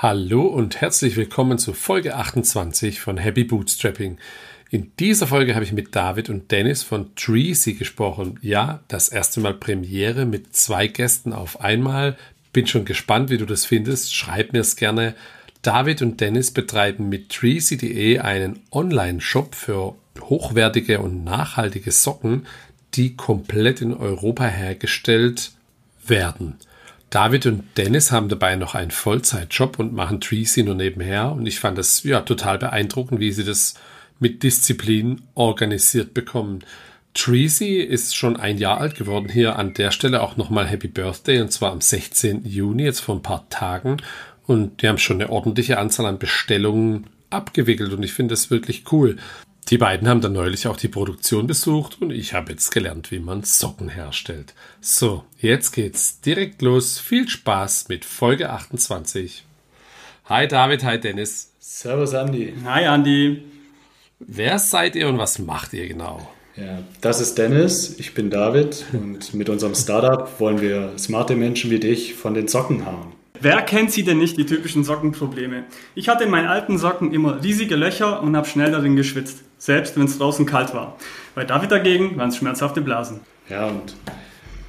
Hallo und herzlich willkommen zu Folge 28 von Happy Bootstrapping. In dieser Folge habe ich mit David und Dennis von Treasy gesprochen. Ja, das erste Mal Premiere mit zwei Gästen auf einmal. Bin schon gespannt, wie du das findest. Schreib mir es gerne. David und Dennis betreiben mit Treasy.de einen Online-Shop für hochwertige und nachhaltige Socken, die komplett in Europa hergestellt werden. David und Dennis haben dabei noch einen Vollzeitjob und machen Treasy nur nebenher. Und ich fand das ja total beeindruckend, wie sie das mit Disziplin organisiert bekommen. Treasy ist schon ein Jahr alt geworden. Hier an der Stelle auch nochmal Happy Birthday und zwar am 16. Juni, jetzt vor ein paar Tagen. Und die haben schon eine ordentliche Anzahl an Bestellungen abgewickelt und ich finde das wirklich cool. Die beiden haben dann neulich auch die Produktion besucht und ich habe jetzt gelernt, wie man Socken herstellt. So, jetzt geht's direkt los. Viel Spaß mit Folge 28. Hi David, hi Dennis. Servus Andy. Hi Andy. Wer seid ihr und was macht ihr genau? Ja, das ist Dennis, ich bin David und mit unserem Startup wollen wir smarte Menschen wie dich von den Socken hauen. Wer kennt sie denn nicht, die typischen Sockenprobleme? Ich hatte in meinen alten Socken immer riesige Löcher und habe schnell darin geschwitzt, selbst wenn es draußen kalt war. Bei David dagegen waren es schmerzhafte Blasen. Ja, und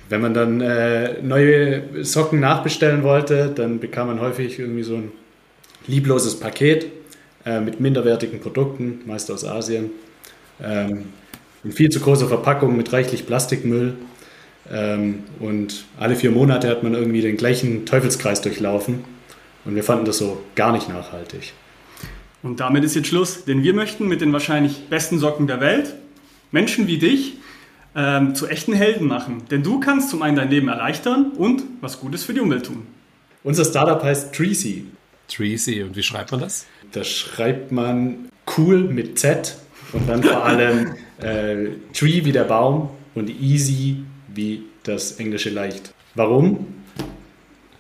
wenn man dann äh, neue Socken nachbestellen wollte, dann bekam man häufig irgendwie so ein liebloses Paket äh, mit minderwertigen Produkten, meist aus Asien. Ähm, in viel zu großer Verpackung mit reichlich Plastikmüll und alle vier Monate hat man irgendwie den gleichen Teufelskreis durchlaufen. Und wir fanden das so gar nicht nachhaltig. Und damit ist jetzt Schluss, denn wir möchten mit den wahrscheinlich besten Socken der Welt Menschen wie dich ähm, zu echten Helden machen. Denn du kannst zum einen dein Leben erleichtern und was Gutes für die Umwelt tun. Unser Startup heißt Treesy. Treasy, und wie schreibt man das? Das schreibt man cool mit Z und dann vor allem äh, Tree wie der Baum und Easy wie das englische leicht. Warum?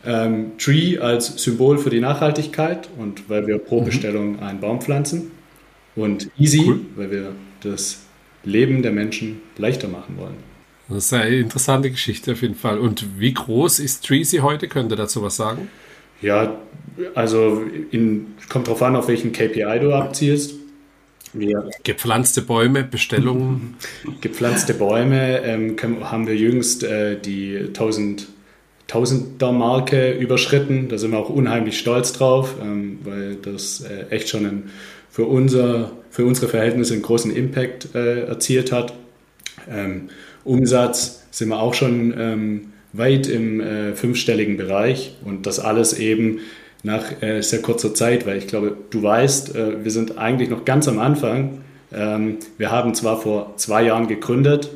Ähm, Tree als Symbol für die Nachhaltigkeit und weil wir pro mhm. Bestellung einen Baum pflanzen. Und Easy, cool. weil wir das Leben der Menschen leichter machen wollen. Das ist eine interessante Geschichte auf jeden Fall. Und wie groß ist Treesy heute? Könnt ihr dazu was sagen? Ja, also in, kommt darauf an, auf welchen KPI du abzielst. Wir Gepflanzte Bäume, Bestellungen. Gepflanzte Bäume ähm, haben wir jüngst äh, die 1000, Tausender Marke überschritten. Da sind wir auch unheimlich stolz drauf, ähm, weil das äh, echt schon einen, für, unser, für unsere Verhältnisse einen großen Impact äh, erzielt hat. Ähm, Umsatz sind wir auch schon ähm, weit im äh, fünfstelligen Bereich und das alles eben nach äh, sehr kurzer Zeit, weil ich glaube, du weißt, äh, wir sind eigentlich noch ganz am Anfang. Ähm, wir haben zwar vor zwei Jahren gegründet,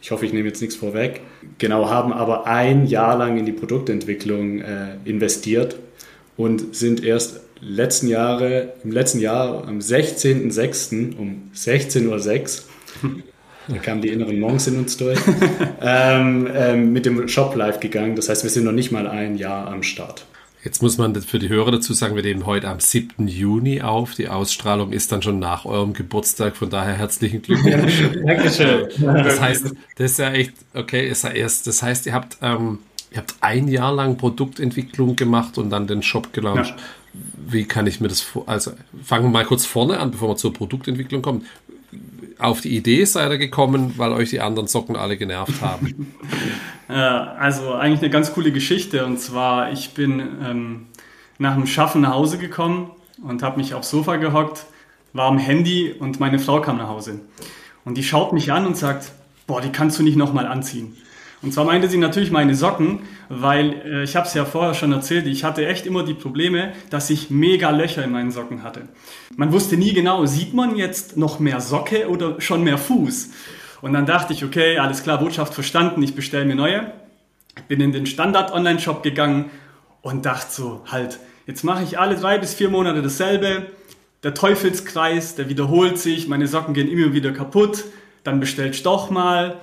ich hoffe, ich nehme jetzt nichts vorweg, genau, haben aber ein Jahr lang in die Produktentwicklung äh, investiert und sind erst letzten Jahre, im letzten Jahr am 16.06. um 16.06 Uhr da kamen die inneren Monks in uns durch, ähm, ähm, mit dem Shop live gegangen. Das heißt, wir sind noch nicht mal ein Jahr am Start. Jetzt muss man für die Hörer dazu sagen, wir nehmen heute am 7. Juni auf. Die Ausstrahlung ist dann schon nach eurem Geburtstag, von daher herzlichen Glückwunsch. Dankeschön. Das heißt, das ist ja echt, okay, ist ja erst, das heißt, ihr habt, ähm, ihr habt ein Jahr lang Produktentwicklung gemacht und dann den Shop gelauncht. Ja. Wie kann ich mir das vor, also fangen wir mal kurz vorne an, bevor wir zur Produktentwicklung kommen auf die Idee seid ihr gekommen, weil euch die anderen Socken alle genervt haben? ja, also eigentlich eine ganz coole Geschichte. Und zwar, ich bin ähm, nach dem Schaffen nach Hause gekommen und habe mich aufs Sofa gehockt, war am Handy und meine Frau kam nach Hause. Und die schaut mich an und sagt, boah, die kannst du nicht nochmal anziehen. Und zwar meinte sie natürlich meine Socken, weil äh, ich habe es ja vorher schon erzählt, ich hatte echt immer die Probleme, dass ich mega Löcher in meinen Socken hatte. Man wusste nie genau, sieht man jetzt noch mehr Socke oder schon mehr Fuß? Und dann dachte ich, okay, alles klar, Botschaft verstanden, ich bestelle mir neue. Bin in den Standard-Online-Shop gegangen und dachte so, halt, jetzt mache ich alle drei bis vier Monate dasselbe. Der Teufelskreis, der wiederholt sich, meine Socken gehen immer wieder kaputt, dann bestellst doch mal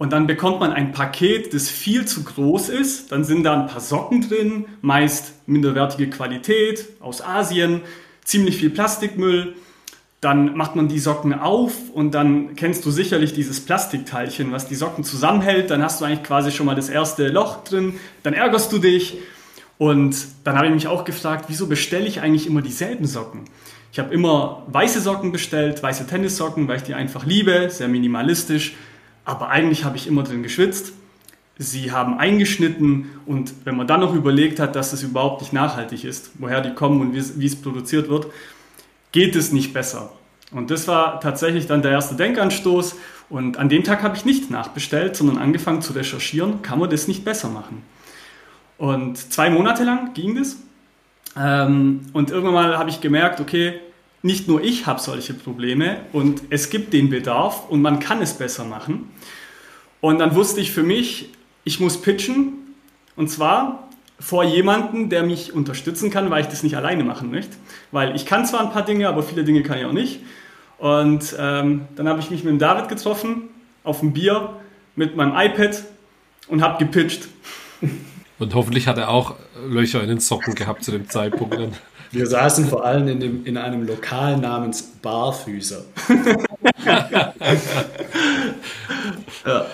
und dann bekommt man ein Paket, das viel zu groß ist. Dann sind da ein paar Socken drin, meist minderwertige Qualität aus Asien, ziemlich viel Plastikmüll. Dann macht man die Socken auf und dann kennst du sicherlich dieses Plastikteilchen, was die Socken zusammenhält. Dann hast du eigentlich quasi schon mal das erste Loch drin. Dann ärgerst du dich Und dann habe ich mich auch gefragt, wieso bestelle ich eigentlich immer dieselben Socken? Ich habe immer weiße Socken bestellt, weiße Tennissocken, weil ich die einfach liebe, sehr minimalistisch. Aber eigentlich habe ich immer drin geschwitzt. Sie haben eingeschnitten und wenn man dann noch überlegt hat, dass es überhaupt nicht nachhaltig ist, woher die kommen und wie es produziert wird, geht es nicht besser. Und das war tatsächlich dann der erste Denkanstoß. Und an dem Tag habe ich nicht nachbestellt, sondern angefangen zu recherchieren, kann man das nicht besser machen. Und zwei Monate lang ging das. Ähm, und irgendwann mal habe ich gemerkt, okay, nicht nur ich habe solche Probleme und es gibt den Bedarf und man kann es besser machen. Und dann wusste ich für mich, ich muss pitchen und zwar vor jemanden, der mich unterstützen kann, weil ich das nicht alleine machen möchte. Weil ich kann zwar ein paar Dinge, aber viele Dinge kann ich auch nicht. Und ähm, dann habe ich mich mit dem David getroffen auf ein Bier mit meinem iPad und habe gepitcht. Und hoffentlich hat er auch Löcher in den Socken gehabt zu dem Zeitpunkt. Wir saßen vor allem in, dem, in einem Lokal namens Barfüßer. ja.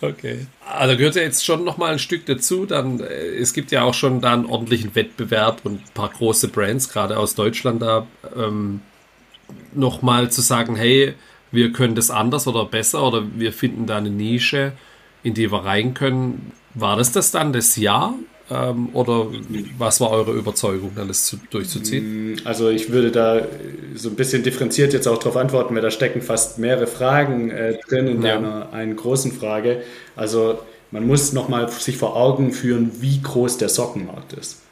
Okay. Also gehört ja jetzt schon nochmal ein Stück dazu. Dann, äh, es gibt ja auch schon da einen ordentlichen Wettbewerb und ein paar große Brands, gerade aus Deutschland, da ähm, nochmal zu sagen, hey, wir können das anders oder besser oder wir finden da eine Nische, in die wir rein können. War das das dann das Jahr? Ähm, oder was war eure Überzeugung, dann das zu, durchzuziehen? Mm, also ich würde da so ein bisschen differenziert jetzt auch darauf antworten, weil da stecken fast mehrere Fragen äh, drin in ja. einer einen großen Frage. Also man muss nochmal sich vor Augen führen, wie groß der Sockenmarkt ist.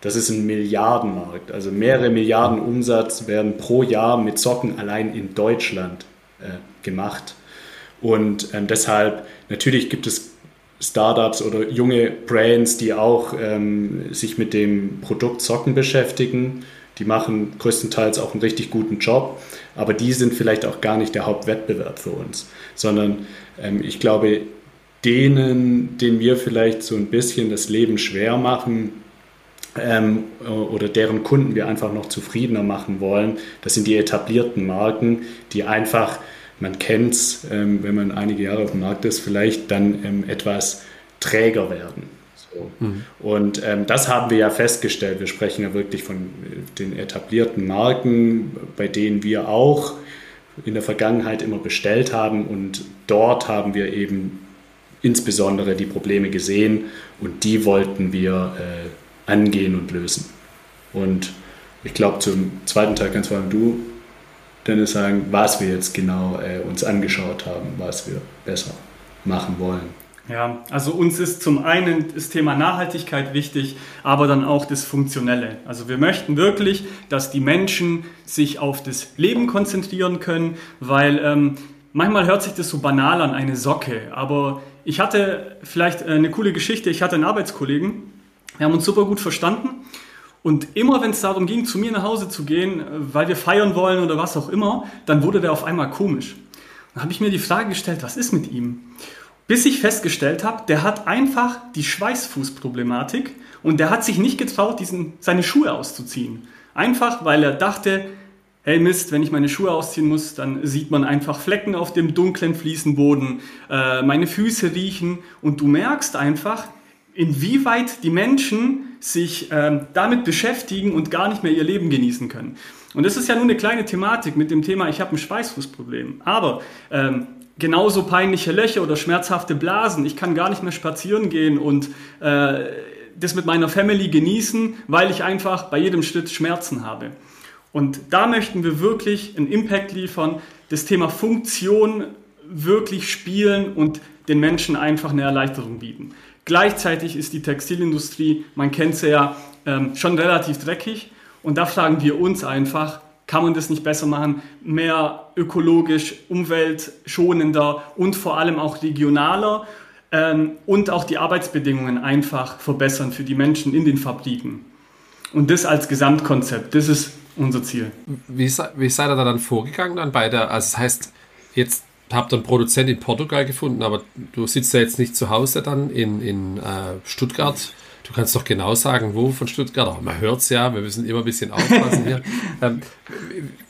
Das ist ein Milliardenmarkt. Also mehrere Milliarden Umsatz werden pro Jahr mit Socken allein in Deutschland äh, gemacht. Und ähm, deshalb, natürlich gibt es Startups oder junge Brands, die auch ähm, sich mit dem Produkt Socken beschäftigen. Die machen größtenteils auch einen richtig guten Job, aber die sind vielleicht auch gar nicht der Hauptwettbewerb für uns, sondern ähm, ich glaube, denen, denen wir vielleicht so ein bisschen das Leben schwer machen ähm, oder deren Kunden wir einfach noch zufriedener machen wollen, das sind die etablierten Marken, die einfach man kennt es, ähm, wenn man einige Jahre auf dem Markt ist, vielleicht dann ähm, etwas träger werden. So. Mhm. Und ähm, das haben wir ja festgestellt. Wir sprechen ja wirklich von äh, den etablierten Marken, bei denen wir auch in der Vergangenheit immer bestellt haben. Und dort haben wir eben insbesondere die Probleme gesehen und die wollten wir äh, angehen und lösen. Und ich glaube, zum zweiten Teil kannst vor allem du Dennis sagen, was wir jetzt genau äh, uns angeschaut haben, was wir besser machen wollen. Ja, also uns ist zum einen das Thema Nachhaltigkeit wichtig, aber dann auch das Funktionelle. Also wir möchten wirklich, dass die Menschen sich auf das Leben konzentrieren können, weil ähm, manchmal hört sich das so banal an, eine Socke. Aber ich hatte vielleicht äh, eine coole Geschichte. Ich hatte einen Arbeitskollegen, wir haben uns super gut verstanden und immer wenn es darum ging, zu mir nach Hause zu gehen, äh, weil wir feiern wollen oder was auch immer, dann wurde der auf einmal komisch. Dann habe ich mir die Frage gestellt, was ist mit ihm? Bis ich festgestellt habe, der hat einfach die Schweißfußproblematik und der hat sich nicht getraut, diesen, seine Schuhe auszuziehen. Einfach, weil er dachte, hey Mist, wenn ich meine Schuhe ausziehen muss, dann sieht man einfach Flecken auf dem dunklen Fliesenboden, äh, meine Füße riechen und du merkst einfach, inwieweit die Menschen sich ähm, damit beschäftigen und gar nicht mehr ihr Leben genießen können. Und das ist ja nur eine kleine Thematik mit dem Thema, ich habe ein Schweißfußproblem. Aber ähm, genauso peinliche Löcher oder schmerzhafte Blasen, ich kann gar nicht mehr spazieren gehen und äh, das mit meiner Family genießen, weil ich einfach bei jedem Schritt Schmerzen habe. Und da möchten wir wirklich einen Impact liefern, das Thema Funktion wirklich spielen und den Menschen einfach eine Erleichterung bieten. Gleichzeitig ist die Textilindustrie, man kennt sie ja, ähm, schon relativ dreckig. Und da fragen wir uns einfach, kann man das nicht besser machen, mehr ökologisch, umweltschonender und vor allem auch regionaler ähm, und auch die Arbeitsbedingungen einfach verbessern für die Menschen in den Fabriken. Und das als Gesamtkonzept, das ist unser Ziel. Wie, wie seid ihr da dann vorgegangen dann bei der, also das heißt, jetzt habe dann Produzent in Portugal gefunden, aber du sitzt ja jetzt nicht zu Hause dann in, in äh, Stuttgart. Du kannst doch genau sagen, wo von Stuttgart. Auch man hört es ja, wir müssen immer ein bisschen aufpassen hier. ähm,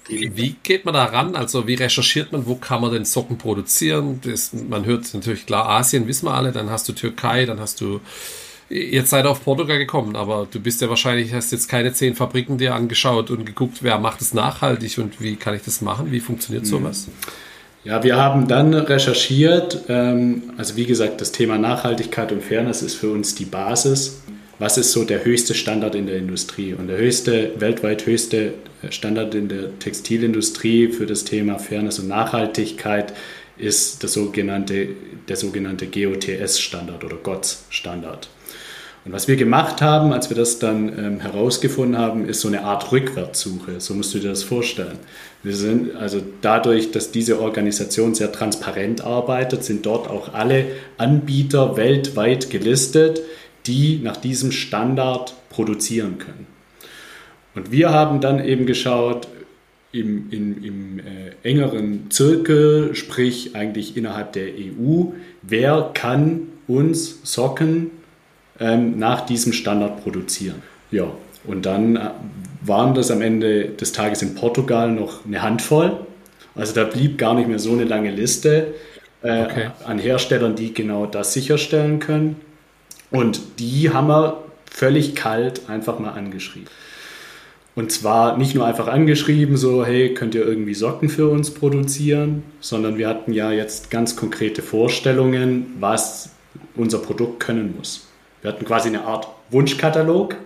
wie geht man da ran? Also wie recherchiert man, wo kann man denn Socken produzieren? Das, man hört natürlich klar, Asien wissen wir alle, dann hast du Türkei, dann hast du Jetzt seid ihr auf Portugal gekommen, aber du bist ja wahrscheinlich, hast jetzt keine zehn Fabriken dir angeschaut und geguckt, wer macht es nachhaltig und wie kann ich das machen? Wie funktioniert mhm. Ja, wir haben dann recherchiert. Ähm, also wie gesagt, das Thema Nachhaltigkeit und Fairness ist für uns die Basis. Was ist so der höchste Standard in der Industrie? Und der höchste, weltweit höchste Standard in der Textilindustrie für das Thema Fairness und Nachhaltigkeit ist das sogenannte, der sogenannte GOTS-Standard oder GOTS-Standard. Und was wir gemacht haben, als wir das dann ähm, herausgefunden haben, ist so eine Art Rückwärtssuche. So musst du dir das vorstellen. Wir sind also dadurch, dass diese Organisation sehr transparent arbeitet, sind dort auch alle Anbieter weltweit gelistet, die nach diesem Standard produzieren können. Und wir haben dann eben geschaut, im, im, im äh, engeren Zirkel, sprich eigentlich innerhalb der EU, wer kann uns Socken ähm, nach diesem Standard produzieren. Ja, und dann äh, waren das am Ende des Tages in Portugal noch eine Handvoll. Also da blieb gar nicht mehr so eine lange Liste äh, okay. an Herstellern, die genau das sicherstellen können. Und die haben wir völlig kalt einfach mal angeschrieben. Und zwar nicht nur einfach angeschrieben, so, hey, könnt ihr irgendwie Socken für uns produzieren, sondern wir hatten ja jetzt ganz konkrete Vorstellungen, was unser Produkt können muss. Wir hatten quasi eine Art Wunschkatalog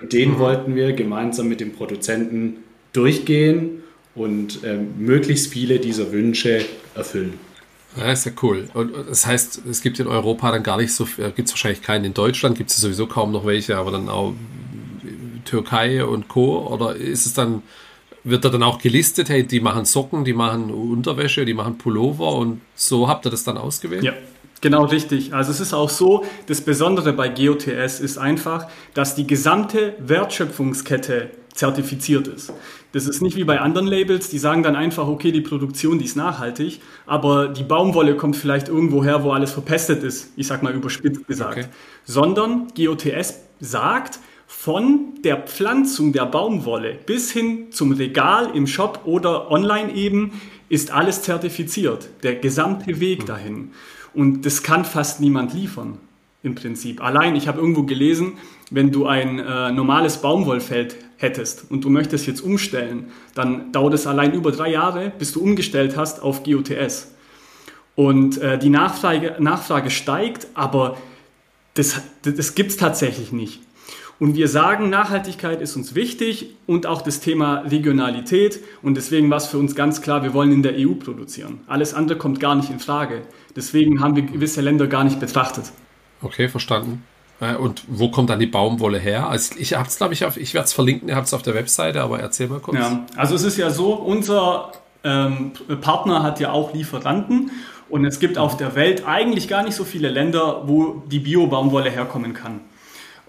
und den mhm. wollten wir gemeinsam mit dem Produzenten durchgehen und äh, möglichst viele dieser Wünsche erfüllen. Ja, ist ja cool. Und das heißt, es gibt in Europa dann gar nicht so, äh, gibt es wahrscheinlich keinen in Deutschland, gibt es sowieso kaum noch welche, aber dann auch Türkei und Co. Oder ist es dann, wird da dann auch gelistet, hey, die machen Socken, die machen Unterwäsche, die machen Pullover und so habt ihr das dann ausgewählt? Ja. Genau richtig. Also es ist auch so, das Besondere bei GOTS ist einfach, dass die gesamte Wertschöpfungskette zertifiziert ist. Das ist nicht wie bei anderen Labels, die sagen dann einfach, okay, die Produktion, die ist nachhaltig, aber die Baumwolle kommt vielleicht irgendwo her, wo alles verpestet ist, ich sag mal überspitzt gesagt. Okay. Sondern GOTS sagt, von der Pflanzung der Baumwolle bis hin zum Regal im Shop oder online eben ist alles zertifiziert. Der gesamte Weg dahin. Und das kann fast niemand liefern im Prinzip. Allein, ich habe irgendwo gelesen, wenn du ein äh, normales Baumwollfeld hättest und du möchtest jetzt umstellen, dann dauert es allein über drei Jahre, bis du umgestellt hast auf GOTS. Und äh, die Nachfrage, Nachfrage steigt, aber das, das gibt es tatsächlich nicht. Und wir sagen, Nachhaltigkeit ist uns wichtig und auch das Thema Regionalität. Und deswegen war es für uns ganz klar, wir wollen in der EU produzieren. Alles andere kommt gar nicht in Frage. Deswegen haben wir gewisse Länder gar nicht betrachtet. Okay, verstanden. Äh, und wo kommt dann die Baumwolle her? Also ich habe es, glaube ich, auf, ich werde es verlinken, ihr habt es auf der Webseite, aber erzähl mal kurz. Ja, also es ist ja so, unser ähm, Partner hat ja auch Lieferanten und es gibt auf der Welt eigentlich gar nicht so viele Länder, wo die Bio-Baumwolle herkommen kann.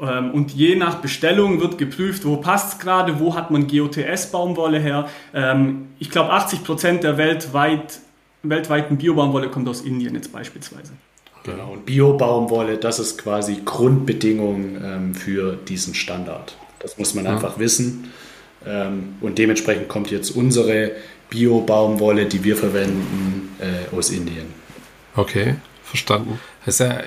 Ähm, und je nach Bestellung wird geprüft, wo passt es gerade, wo hat man GOTS-Baumwolle her. Ähm, ich glaube, 80 Prozent der weltweit, weltweiten Biobaumwolle kommt aus Indien jetzt beispielsweise. Genau, und Biobaumwolle, das ist quasi Grundbedingung ähm, für diesen Standard. Das muss man ja. einfach wissen. und dementsprechend kommt jetzt unsere Bio-Baumwolle, die wir verwenden, äh, aus Indien. Okay, verstanden. Das ist ja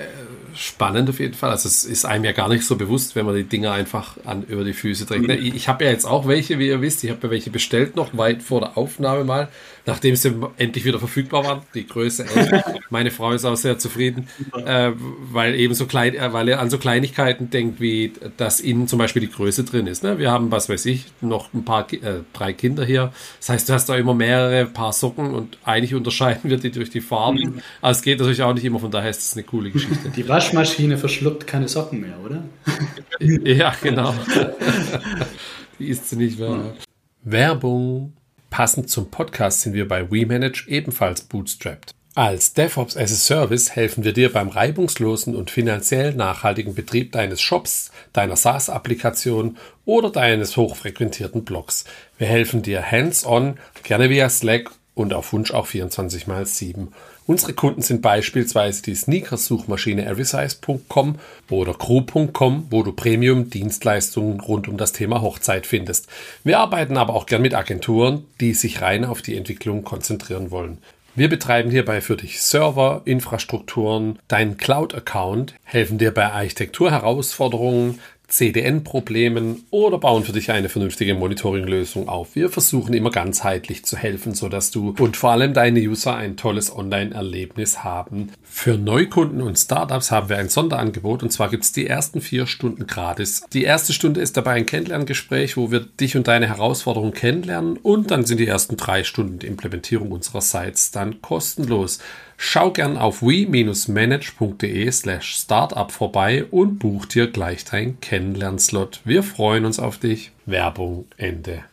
spannend auf jeden Fall. Also es ist einem ja gar nicht so bewusst, wenn man die Dinger einfach an, über die Füße trägt. Ne? Ich, ich habe ja jetzt auch welche, wie ihr wisst. Ich habe ja welche bestellt noch weit vor der Aufnahme mal, nachdem sie endlich wieder verfügbar waren. Die Größe L. Meine Frau ist auch sehr zufrieden, äh, weil eben so klein, äh, weil er an so Kleinigkeiten denkt, wie dass innen zum Beispiel die Größe drin ist. Ne? Wir haben, was weiß ich, noch ein paar, äh, drei Kinder hier. Das heißt, du hast da immer mehrere Paar Socken und eigentlich unterscheiden wir die durch die Farben. Mhm. Aber es geht natürlich auch nicht immer, von daher ist es eine coole Geschichte. Die Waschmaschine verschluckt keine Socken mehr, oder? ja, genau. Die ist sie nicht wahr. Werbung. Passend zum Podcast sind wir bei WeManage ebenfalls bootstrapped. Als DevOps as a Service helfen wir dir beim reibungslosen und finanziell nachhaltigen Betrieb deines Shops, deiner SaaS-Applikation oder deines hochfrequentierten Blogs. Wir helfen dir hands-on, gerne via Slack und auf Wunsch auch 24 x 7. Unsere Kunden sind beispielsweise die Sneakers-Suchmaschine everysize.com oder crew.com, wo du Premium-Dienstleistungen rund um das Thema Hochzeit findest. Wir arbeiten aber auch gern mit Agenturen, die sich rein auf die Entwicklung konzentrieren wollen. Wir betreiben hierbei für dich Server, Infrastrukturen, deinen Cloud-Account, helfen dir bei Architekturherausforderungen, CDN-Problemen oder bauen für dich eine vernünftige Monitoring-Lösung auf. Wir versuchen immer ganzheitlich zu helfen, sodass du und vor allem deine User ein tolles Online-Erlebnis haben. Für Neukunden und Startups haben wir ein Sonderangebot und zwar gibt es die ersten vier Stunden gratis. Die erste Stunde ist dabei ein Kennenlerngespräch, wo wir dich und deine Herausforderungen kennenlernen und dann sind die ersten drei Stunden die Implementierung unserer Sites dann kostenlos. Schau gern auf we-manage.de slash startup vorbei und buch dir gleich dein Kennenlernslot. Wir freuen uns auf dich. Werbung Ende.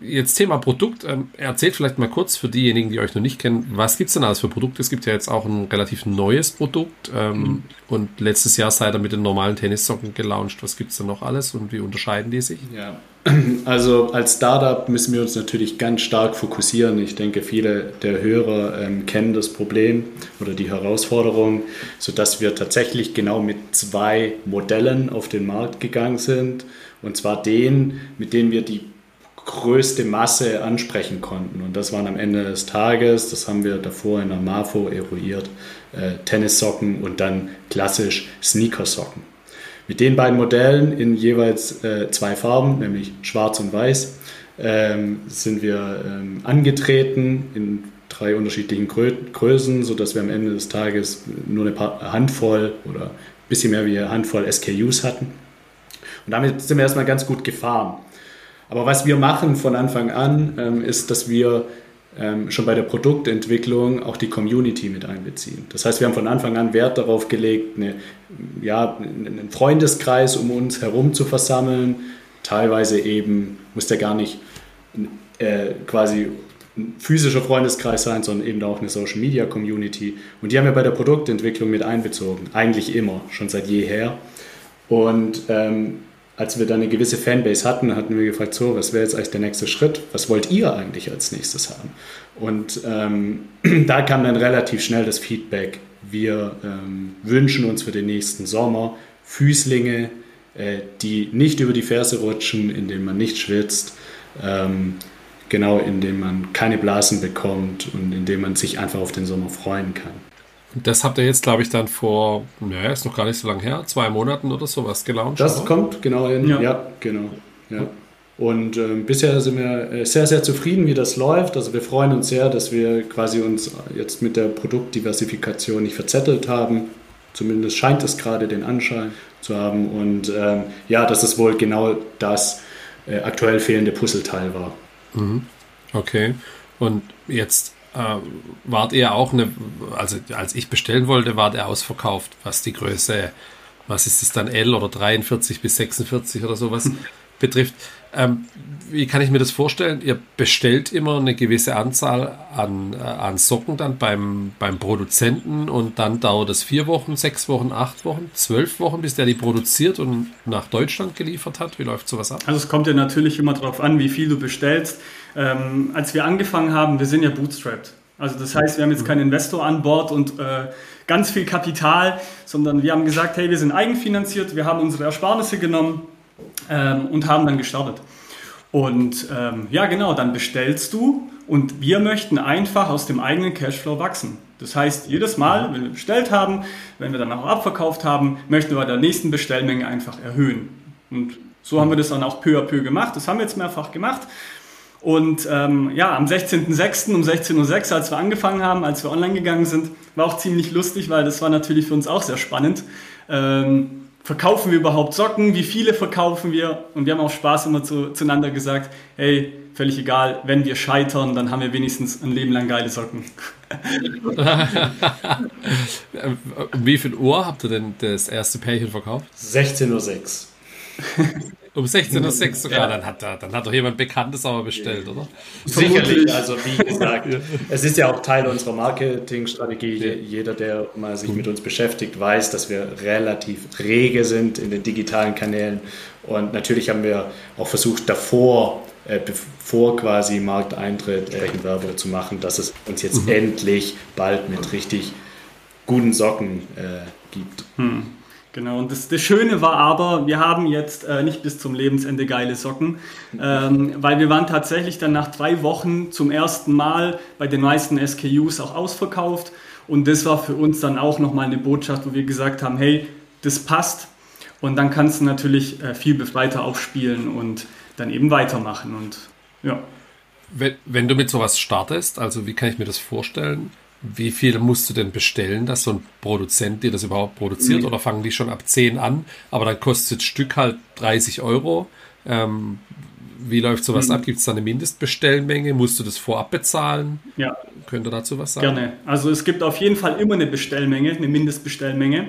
Jetzt Thema Produkt. Ähm, erzählt vielleicht mal kurz für diejenigen, die euch noch nicht kennen, was gibt es denn alles für Produkte? Es gibt ja jetzt auch ein relativ neues Produkt ähm, mhm. und letztes Jahr seid ihr mit den normalen Tennissocken gelauncht. Was gibt es denn noch alles und wie unterscheiden die sich? Ja, also als Startup müssen wir uns natürlich ganz stark fokussieren. Ich denke, viele der Hörer ähm, kennen das Problem oder die Herausforderung, sodass wir tatsächlich genau mit zwei Modellen auf den Markt gegangen sind. Und zwar den, mit denen wir die größte Masse ansprechen konnten. Und das waren am Ende des Tages, das haben wir davor in der MAFO eruiert, äh, Tennissocken und dann klassisch Sneakersocken. Mit den beiden Modellen in jeweils äh, zwei Farben, nämlich schwarz und weiß, ähm, sind wir ähm, angetreten in drei unterschiedlichen Grö Größen, sodass wir am Ende des Tages nur eine Handvoll oder ein bisschen mehr wie eine Handvoll SKUs hatten. Und damit sind wir erstmal ganz gut gefahren. Aber was wir machen von Anfang an, ähm, ist, dass wir ähm, schon bei der Produktentwicklung auch die Community mit einbeziehen. Das heißt, wir haben von Anfang an Wert darauf gelegt, eine, ja, einen Freundeskreis um uns herum zu versammeln. Teilweise eben muss der gar nicht äh, quasi ein physischer Freundeskreis sein, sondern eben auch eine Social Media Community. Und die haben wir bei der Produktentwicklung mit einbezogen. Eigentlich immer, schon seit jeher. Und ähm, als wir dann eine gewisse Fanbase hatten, hatten wir gefragt, so, was wäre jetzt eigentlich der nächste Schritt? Was wollt ihr eigentlich als nächstes haben? Und ähm, da kam dann relativ schnell das Feedback, wir ähm, wünschen uns für den nächsten Sommer Füßlinge, äh, die nicht über die Ferse rutschen, indem man nicht schwitzt, ähm, genau indem man keine Blasen bekommt und indem man sich einfach auf den Sommer freuen kann. Das habt ihr jetzt, glaube ich, dann vor, naja, ist noch gar nicht so lange her, zwei Monaten oder sowas gelauncht. Das oder? kommt genau hin, ja, ja genau. Ja. Und äh, bisher sind wir äh, sehr, sehr zufrieden, wie das läuft. Also wir freuen uns sehr, dass wir quasi uns jetzt mit der Produktdiversifikation nicht verzettelt haben. Zumindest scheint es gerade den Anschein zu haben. Und ähm, ja, dass es wohl genau das äh, aktuell fehlende Puzzleteil war. Mhm. Okay. Und jetzt äh, wart ihr auch eine, also als ich bestellen wollte, war der ausverkauft, was die Größe, was ist es dann, L oder 43 bis 46 oder sowas betrifft. Ähm, wie kann ich mir das vorstellen? Ihr bestellt immer eine gewisse Anzahl an, äh, an Socken dann beim, beim Produzenten und dann dauert es vier Wochen, sechs Wochen, acht Wochen, zwölf Wochen, bis der die produziert und nach Deutschland geliefert hat. Wie läuft sowas ab? Also es kommt ja natürlich immer darauf an, wie viel du bestellst. Ähm, als wir angefangen haben, wir sind ja bootstrapped. Also das heißt, wir haben jetzt keinen Investor an Bord und äh, ganz viel Kapital, sondern wir haben gesagt, hey, wir sind eigenfinanziert, wir haben unsere Ersparnisse genommen ähm, und haben dann gestartet. Und ähm, ja, genau, dann bestellst du und wir möchten einfach aus dem eigenen Cashflow wachsen. Das heißt, jedes Mal, wenn wir bestellt haben, wenn wir dann auch abverkauft haben, möchten wir bei der nächsten Bestellmenge einfach erhöhen. Und so haben wir das dann auch peu à peu gemacht. Das haben wir jetzt mehrfach gemacht. Und ähm, ja, am 16.06. um 16.06 Uhr, als wir angefangen haben, als wir online gegangen sind, war auch ziemlich lustig, weil das war natürlich für uns auch sehr spannend. Ähm, verkaufen wir überhaupt Socken, wie viele verkaufen wir? Und wir haben auch Spaß immer zu, zueinander gesagt, hey, völlig egal, wenn wir scheitern, dann haben wir wenigstens ein Leben lang geile Socken. wie viel Uhr habt ihr denn das erste Pärchen verkauft? 16.06 Uhr. Um 16.06 Uhr sogar, ja. dann, hat da, dann hat doch jemand Bekanntes aber bestellt, oder? Sicherlich, also wie gesagt, es ist ja auch Teil unserer Marketingstrategie. Ja. Jeder, der mal sich mit uns beschäftigt, weiß, dass wir relativ rege sind in den digitalen Kanälen. Und natürlich haben wir auch versucht, davor, äh, bevor quasi Markteintritt, entsprechend Werbung zu machen, dass es uns jetzt mhm. endlich bald mit richtig guten Socken äh, gibt. Hm. Genau, und das, das, Schöne war aber, wir haben jetzt äh, nicht bis zum Lebensende geile Socken, ähm, weil wir waren tatsächlich dann nach drei Wochen zum ersten Mal bei den meisten SKUs auch ausverkauft. Und das war für uns dann auch nochmal eine Botschaft, wo wir gesagt haben, hey, das passt. Und dann kannst du natürlich äh, viel befreiter aufspielen und dann eben weitermachen. Und ja. Wenn, wenn du mit sowas startest, also wie kann ich mir das vorstellen? Wie viel musst du denn bestellen, dass so ein Produzent dir das überhaupt produziert? Mhm. Oder fangen die schon ab 10 an, aber dann kostet das Stück halt 30 Euro? Ähm, wie läuft sowas mhm. ab? Gibt es da eine Mindestbestellmenge? Musst du das vorab bezahlen? Ja. Könnt ihr dazu was sagen? Gerne. Also es gibt auf jeden Fall immer eine Bestellmenge, eine Mindestbestellmenge.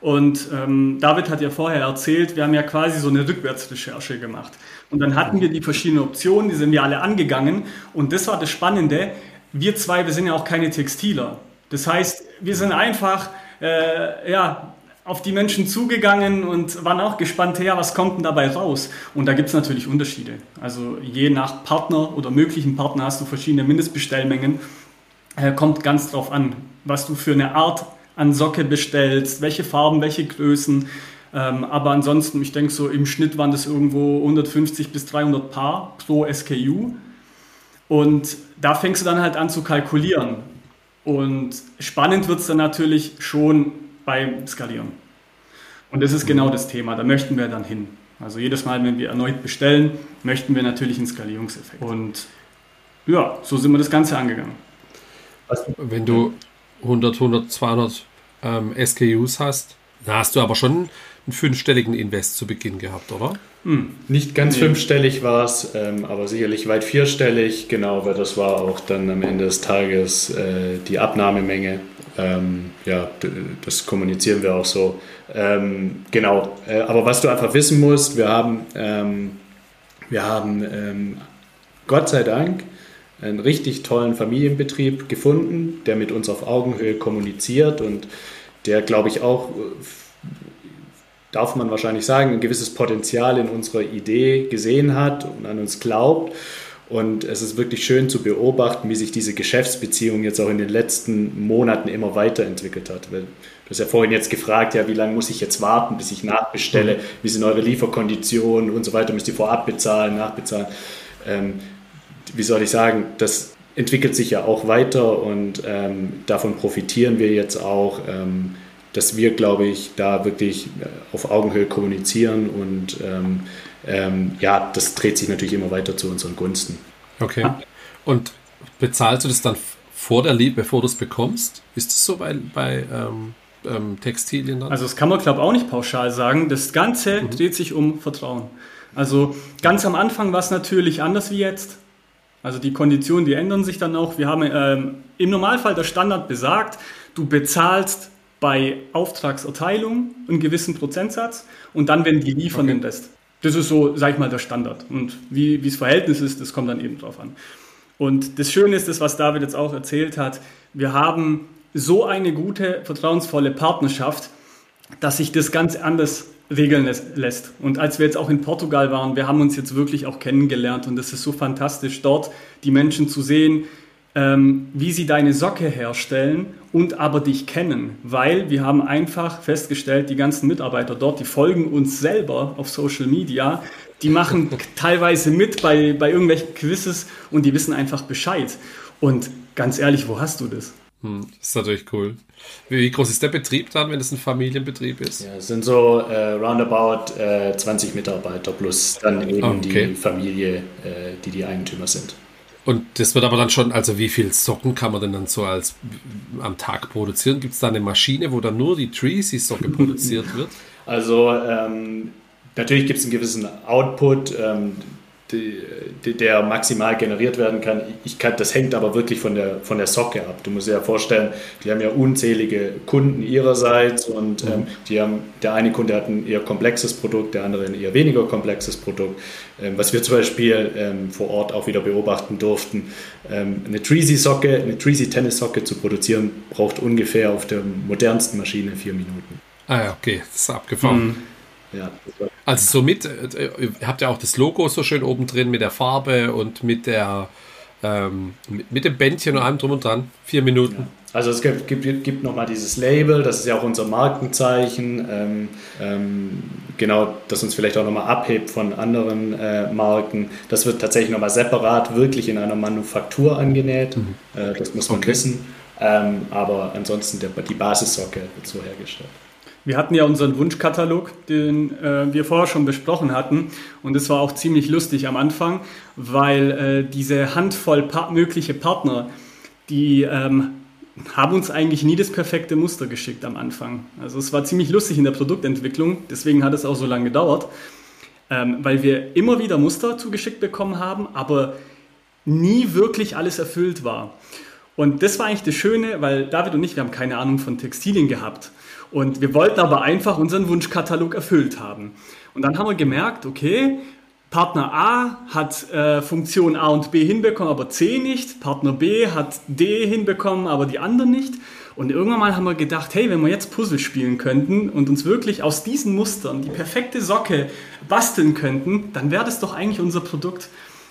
Und ähm, David hat ja vorher erzählt, wir haben ja quasi so eine Rückwärtsrecherche gemacht. Und dann hatten wir die verschiedenen Optionen, die sind wir alle angegangen. Und das war das Spannende wir zwei, wir sind ja auch keine Textiler. Das heißt, wir sind einfach äh, ja, auf die Menschen zugegangen und waren auch gespannt, ja, was kommt denn dabei raus? Und da gibt es natürlich Unterschiede. Also je nach Partner oder möglichen Partner hast du verschiedene Mindestbestellmengen. Äh, kommt ganz drauf an, was du für eine Art an Socke bestellst, welche Farben, welche Größen. Ähm, aber ansonsten, ich denke so im Schnitt waren das irgendwo 150 bis 300 Paar pro SKU. Und da fängst du dann halt an zu kalkulieren. Und spannend wird es dann natürlich schon beim Skalieren. Und das ist genau das Thema, da möchten wir dann hin. Also jedes Mal, wenn wir erneut bestellen, möchten wir natürlich einen Skalierungseffekt. Und ja, so sind wir das Ganze angegangen. Wenn du 100, 100, 200 ähm, SKUs hast, da hast du aber schon einen fünfstelligen Invest zu Beginn gehabt, oder? Hm. Nicht ganz nee. fünfstellig war es, ähm, aber sicherlich weit vierstellig. Genau, weil das war auch dann am Ende des Tages äh, die Abnahmemenge. Ähm, ja, das kommunizieren wir auch so. Ähm, genau, äh, aber was du einfach wissen musst, wir haben, ähm, wir haben ähm, Gott sei Dank einen richtig tollen Familienbetrieb gefunden, der mit uns auf Augenhöhe kommuniziert und der, glaube ich, auch darf man wahrscheinlich sagen, ein gewisses Potenzial in unserer Idee gesehen hat und an uns glaubt. Und es ist wirklich schön zu beobachten, wie sich diese Geschäftsbeziehung jetzt auch in den letzten Monaten immer weiterentwickelt hat. Weil du hast ja vorhin jetzt gefragt, ja, wie lange muss ich jetzt warten, bis ich nachbestelle? Wie sind eure Lieferkonditionen und so weiter? Müsst ihr vorab bezahlen, nachbezahlen? Ähm, wie soll ich sagen, das entwickelt sich ja auch weiter und ähm, davon profitieren wir jetzt auch. Ähm, dass wir, glaube ich, da wirklich äh, auf Augenhöhe kommunizieren und ähm, ähm, ja, das dreht sich natürlich immer weiter zu unseren Gunsten. Okay. Und bezahlst du das dann vor der Liebe, bevor du es bekommst? Ist das so bei, bei ähm, ähm, Textilien dann? Also das kann man, glaube ich, auch nicht pauschal sagen. Das Ganze mhm. dreht sich um Vertrauen. Also ganz am Anfang war es natürlich anders wie jetzt. Also die Konditionen, die ändern sich dann auch. Wir haben ähm, im Normalfall der Standard besagt, du bezahlst bei Auftragserteilung einen gewissen Prozentsatz und dann, wenn die liefern, okay. den Rest. Das ist so, sag ich mal, der Standard. Und wie, wie das Verhältnis ist, das kommt dann eben drauf an. Und das Schöne ist das, was David jetzt auch erzählt hat. Wir haben so eine gute, vertrauensvolle Partnerschaft, dass sich das ganz anders regeln lässt. Und als wir jetzt auch in Portugal waren, wir haben uns jetzt wirklich auch kennengelernt und es ist so fantastisch, dort die Menschen zu sehen, ähm, wie sie deine Socke herstellen und aber dich kennen, weil wir haben einfach festgestellt, die ganzen Mitarbeiter dort, die folgen uns selber auf Social Media, die machen teilweise mit bei, bei irgendwelchen Quizzes und die wissen einfach Bescheid. Und ganz ehrlich, wo hast du das? Hm, das ist natürlich cool. Wie groß ist der Betrieb dann, wenn es ein Familienbetrieb ist? Ja, es sind so äh, roundabout äh, 20 Mitarbeiter plus dann eben okay. die Familie, äh, die die Eigentümer sind. Und das wird aber dann schon, also wie viel Socken kann man denn dann so als am Tag produzieren? Gibt es da eine Maschine, wo dann nur die Treasy-Socke produziert wird? Also ähm, natürlich gibt es einen gewissen Output. Ähm, die, der maximal generiert werden kann. Ich kann. Das hängt aber wirklich von der, von der Socke ab. Du musst dir ja vorstellen, die haben ja unzählige Kunden ihrerseits und mhm. ähm, die haben, der eine Kunde hat ein eher komplexes Produkt, der andere ein eher weniger komplexes Produkt. Ähm, was wir zum Beispiel ähm, vor Ort auch wieder beobachten durften, ähm, eine Treasy-Socke, eine Treasy-Tennis-Socke zu produzieren, braucht ungefähr auf der modernsten Maschine vier Minuten. Ah ja, okay, das ist abgefahren. Mhm. Ja, also somit, äh, ihr habt ja auch das Logo so schön oben drin mit der Farbe und mit der ähm, mit, dem Bändchen und allem drum und dran. Vier Minuten. Also es gibt, gibt, gibt nochmal dieses Label, das ist ja auch unser Markenzeichen, ähm, ähm, genau, das uns vielleicht auch nochmal abhebt von anderen äh, Marken. Das wird tatsächlich nochmal separat wirklich in einer Manufaktur angenäht, mhm. äh, das muss man okay. wissen. Ähm, aber ansonsten der, die Basissocke wird so hergestellt. Wir hatten ja unseren Wunschkatalog, den äh, wir vorher schon besprochen hatten. Und es war auch ziemlich lustig am Anfang, weil äh, diese Handvoll pa mögliche Partner, die ähm, haben uns eigentlich nie das perfekte Muster geschickt am Anfang. Also es war ziemlich lustig in der Produktentwicklung, deswegen hat es auch so lange gedauert, ähm, weil wir immer wieder Muster zugeschickt bekommen haben, aber nie wirklich alles erfüllt war. Und das war eigentlich das Schöne, weil David und ich, wir haben keine Ahnung von Textilien gehabt. Und wir wollten aber einfach unseren Wunschkatalog erfüllt haben. Und dann haben wir gemerkt, okay, Partner A hat äh, Funktion A und B hinbekommen, aber C nicht. Partner B hat D hinbekommen, aber die anderen nicht. Und irgendwann mal haben wir gedacht, hey, wenn wir jetzt Puzzle spielen könnten und uns wirklich aus diesen Mustern die perfekte Socke basteln könnten, dann wäre das doch eigentlich unser Produkt.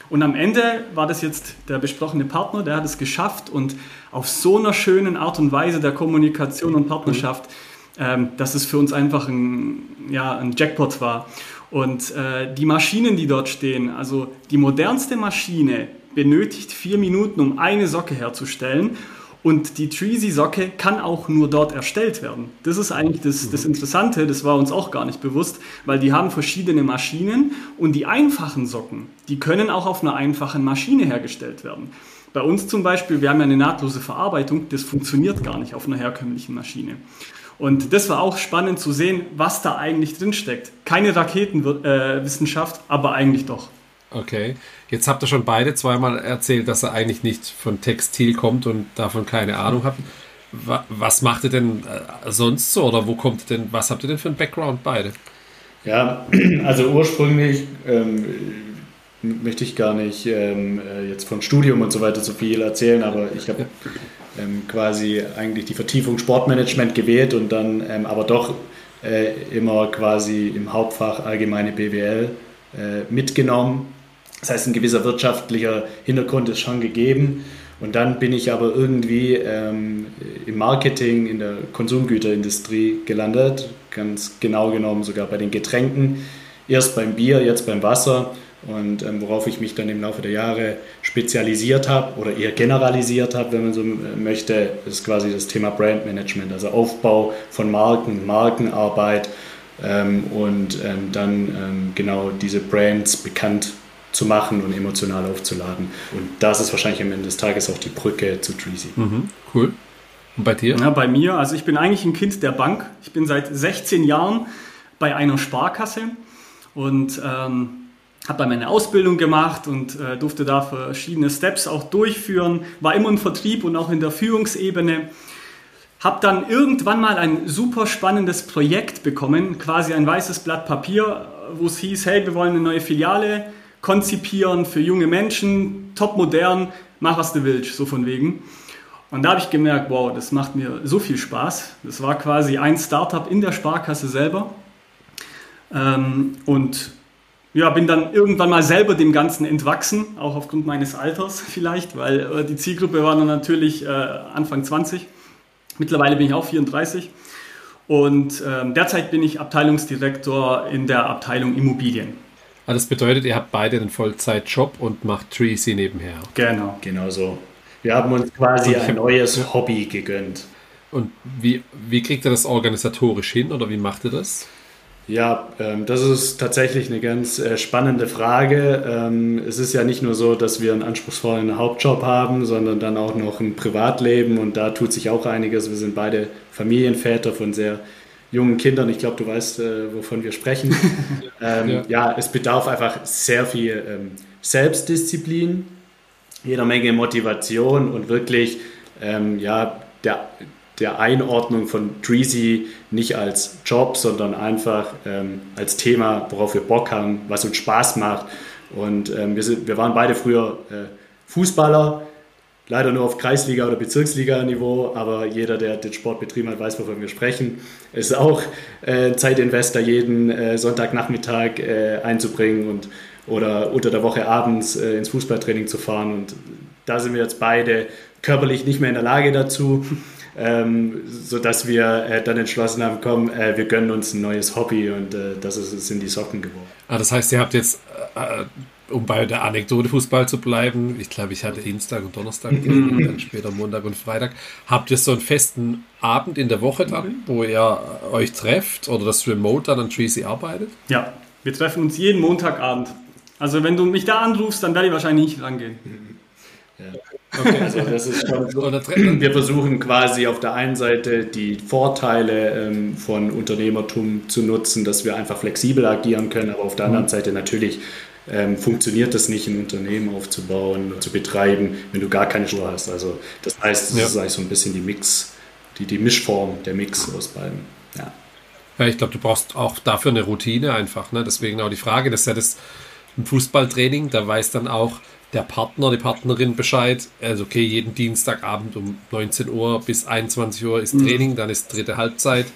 Und am Ende war das jetzt der besprochene Partner, der hat es geschafft und auf so einer schönen Art und Weise der Kommunikation und Partnerschaft. Mhm ähm, dass es für uns einfach ein, ja, ein Jackpot war. Und äh, die Maschinen, die dort stehen, also die modernste Maschine benötigt vier Minuten, um eine Socke herzustellen. Und die Treasy-Socke kann auch nur dort erstellt werden. Das ist eigentlich das, das Interessante, das war uns auch gar nicht bewusst, weil die haben verschiedene Maschinen und die einfachen Socken, die können auch auf einer einfachen Maschine hergestellt werden. Bei uns zum Beispiel, wir haben ja eine nahtlose Verarbeitung, das funktioniert gar nicht auf einer herkömmlichen Maschine. Und das war auch spannend zu sehen, was da eigentlich drinsteckt. Keine Raketenwissenschaft, äh, aber eigentlich doch. Okay, jetzt habt ihr schon beide zweimal erzählt, dass er eigentlich nicht von Textil kommt und davon keine Ahnung habt. Was macht ihr denn äh, sonst so oder wo kommt ihr denn, was habt ihr denn für einen Background beide? Ja, also ursprünglich ähm, möchte ich gar nicht ähm, äh, jetzt von Studium und so weiter so viel erzählen, aber ich habe ähm, quasi eigentlich die Vertiefung Sportmanagement gewählt und dann ähm, aber doch äh, immer quasi im Hauptfach allgemeine BWL äh, mitgenommen. Das heißt, ein gewisser wirtschaftlicher Hintergrund ist schon gegeben. Und dann bin ich aber irgendwie ähm, im Marketing, in der Konsumgüterindustrie gelandet, ganz genau genommen sogar bei den Getränken. Erst beim Bier, jetzt beim Wasser und ähm, worauf ich mich dann im Laufe der Jahre spezialisiert habe oder eher generalisiert habe, wenn man so äh, möchte, ist quasi das Thema Brandmanagement, also Aufbau von Marken, Markenarbeit ähm, und ähm, dann ähm, genau diese Brands bekannt zu machen und emotional aufzuladen. Und das ist wahrscheinlich am Ende des Tages auch die Brücke zu Treasy. Mhm, cool. Und bei dir? Ja, bei mir, also ich bin eigentlich ein Kind der Bank. Ich bin seit 16 Jahren bei einer Sparkasse und ähm, habe dann meine Ausbildung gemacht und äh, durfte da verschiedene Steps auch durchführen, war immer im Vertrieb und auch in der Führungsebene. Habe dann irgendwann mal ein super spannendes Projekt bekommen, quasi ein weißes Blatt Papier, wo es hieß, hey, wir wollen eine neue Filiale konzipieren für junge Menschen, top modern, mach was du willst, so von wegen. Und da habe ich gemerkt, wow, das macht mir so viel Spaß. Das war quasi ein Startup in der Sparkasse selber. Ähm, und ja, bin dann irgendwann mal selber dem Ganzen entwachsen, auch aufgrund meines Alters vielleicht, weil äh, die Zielgruppe war dann natürlich äh, Anfang 20. Mittlerweile bin ich auch 34. Und ähm, derzeit bin ich Abteilungsdirektor in der Abteilung Immobilien. Also das bedeutet, ihr habt beide einen Vollzeitjob und macht Treasy nebenher. Genau. Genau so. Wir haben uns quasi ein neues Hobby gegönnt. Und wie, wie kriegt ihr das organisatorisch hin oder wie macht ihr das? Ja, ähm, das ist tatsächlich eine ganz äh, spannende Frage. Ähm, es ist ja nicht nur so, dass wir einen anspruchsvollen Hauptjob haben, sondern dann auch noch ein Privatleben und da tut sich auch einiges. Wir sind beide Familienväter von sehr jungen Kindern. Ich glaube, du weißt, äh, wovon wir sprechen. ähm, ja. ja. es bedarf einfach sehr viel ähm, Selbstdisziplin, jeder Menge Motivation und wirklich ja, der, der Einordnung von Treasy nicht als Job, sondern einfach ähm, als Thema, worauf wir Bock haben, was uns Spaß macht. Und ähm, wir, sind, wir waren beide früher äh, Fußballer, leider nur auf Kreisliga- oder Bezirksliga-Niveau, aber jeder, der den Sport betrieben hat, weiß, wovon wir sprechen. Es ist auch äh, Zeitinvestor, jeden äh, Sonntagnachmittag äh, einzubringen und oder unter der Woche abends äh, ins Fußballtraining zu fahren. Und da sind wir jetzt beide körperlich nicht mehr in der Lage dazu. Ähm, sodass wir äh, dann entschlossen haben, komm, äh, wir gönnen uns ein neues Hobby und äh, das ist, sind die Socken geworden. Ah, das heißt, ihr habt jetzt, äh, um bei der Anekdote Fußball zu bleiben, ich glaube, ich hatte Dienstag und Donnerstag mhm. dann später Montag und Freitag, habt ihr so einen festen Abend in der Woche dann, mhm. wo ihr euch trefft oder das Remote dann an Tracy arbeitet? Ja, wir treffen uns jeden Montagabend. Also wenn du mich da anrufst, dann werde ich wahrscheinlich nicht rangehen. Ja. Okay, also das ist schon so. Wir versuchen quasi auf der einen Seite die Vorteile ähm, von Unternehmertum zu nutzen, dass wir einfach flexibel agieren können, aber auf der anderen mhm. Seite natürlich ähm, funktioniert es nicht, ein Unternehmen aufzubauen, zu betreiben, wenn du gar keine Schuhe hast. Also das heißt, das ja. ist eigentlich so ein bisschen die Mix, die, die Mischform, der Mix aus beiden. Ja. Ja, ich glaube, du brauchst auch dafür eine Routine einfach. Ne? Deswegen auch die Frage, das ist ja das im Fußballtraining, da weiß dann auch der Partner, die Partnerin Bescheid. Also okay, jeden Dienstagabend um 19 Uhr bis 21 Uhr ist mhm. Training, mhm. dann ist dritte Halbzeit.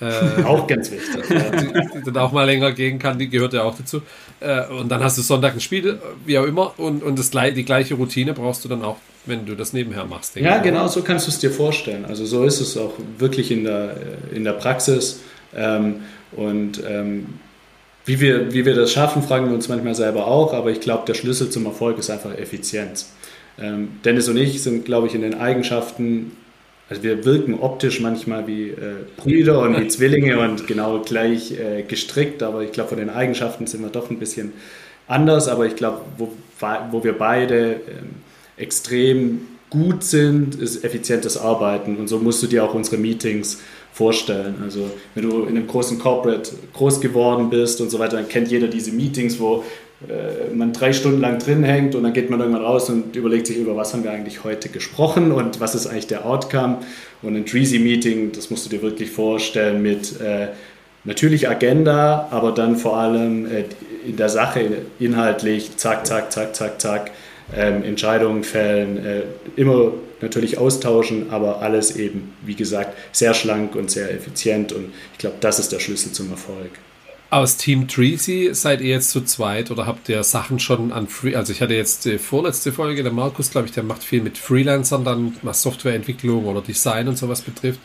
Äh, auch ganz wichtig. die, dann auch mal länger gehen kann, die gehört ja auch dazu. Äh, und dann hast du Sonntag ein Spiel, wie auch immer, und, und das, die gleiche Routine brauchst du dann auch, wenn du das nebenher machst. Ja, genau, so kannst du es dir vorstellen. Also so ist es auch wirklich in der, in der Praxis. Ähm, und ähm, wie wir, wie wir das schaffen, fragen wir uns manchmal selber auch, aber ich glaube, der Schlüssel zum Erfolg ist einfach Effizienz. Ähm, Dennis und ich sind, glaube ich, in den Eigenschaften, also wir wirken optisch manchmal wie äh, Brüder und wie Zwillinge und genau gleich äh, gestrickt, aber ich glaube, von den Eigenschaften sind wir doch ein bisschen anders, aber ich glaube, wo, wo wir beide äh, extrem gut sind, ist effizientes Arbeiten und so musst du dir auch unsere Meetings vorstellen. Also wenn du in einem großen Corporate groß geworden bist und so weiter, dann kennt jeder diese Meetings, wo äh, man drei Stunden lang drin hängt und dann geht man irgendwann raus und überlegt sich, über was haben wir eigentlich heute gesprochen und was ist eigentlich der Outcome. Und ein Treasy-Meeting, das musst du dir wirklich vorstellen mit äh, natürlich Agenda, aber dann vor allem äh, in der Sache inhaltlich, zack, zack, zack, zack, zack, ähm, Entscheidungen fällen, äh, immer natürlich austauschen, aber alles eben, wie gesagt, sehr schlank und sehr effizient und ich glaube, das ist der Schlüssel zum Erfolg. Aus Team Treasy seid ihr jetzt zu zweit oder habt ihr Sachen schon an Free, also ich hatte jetzt die vorletzte Folge, der Markus, glaube ich, der macht viel mit Freelancern dann, was Softwareentwicklung oder Design und sowas betrifft.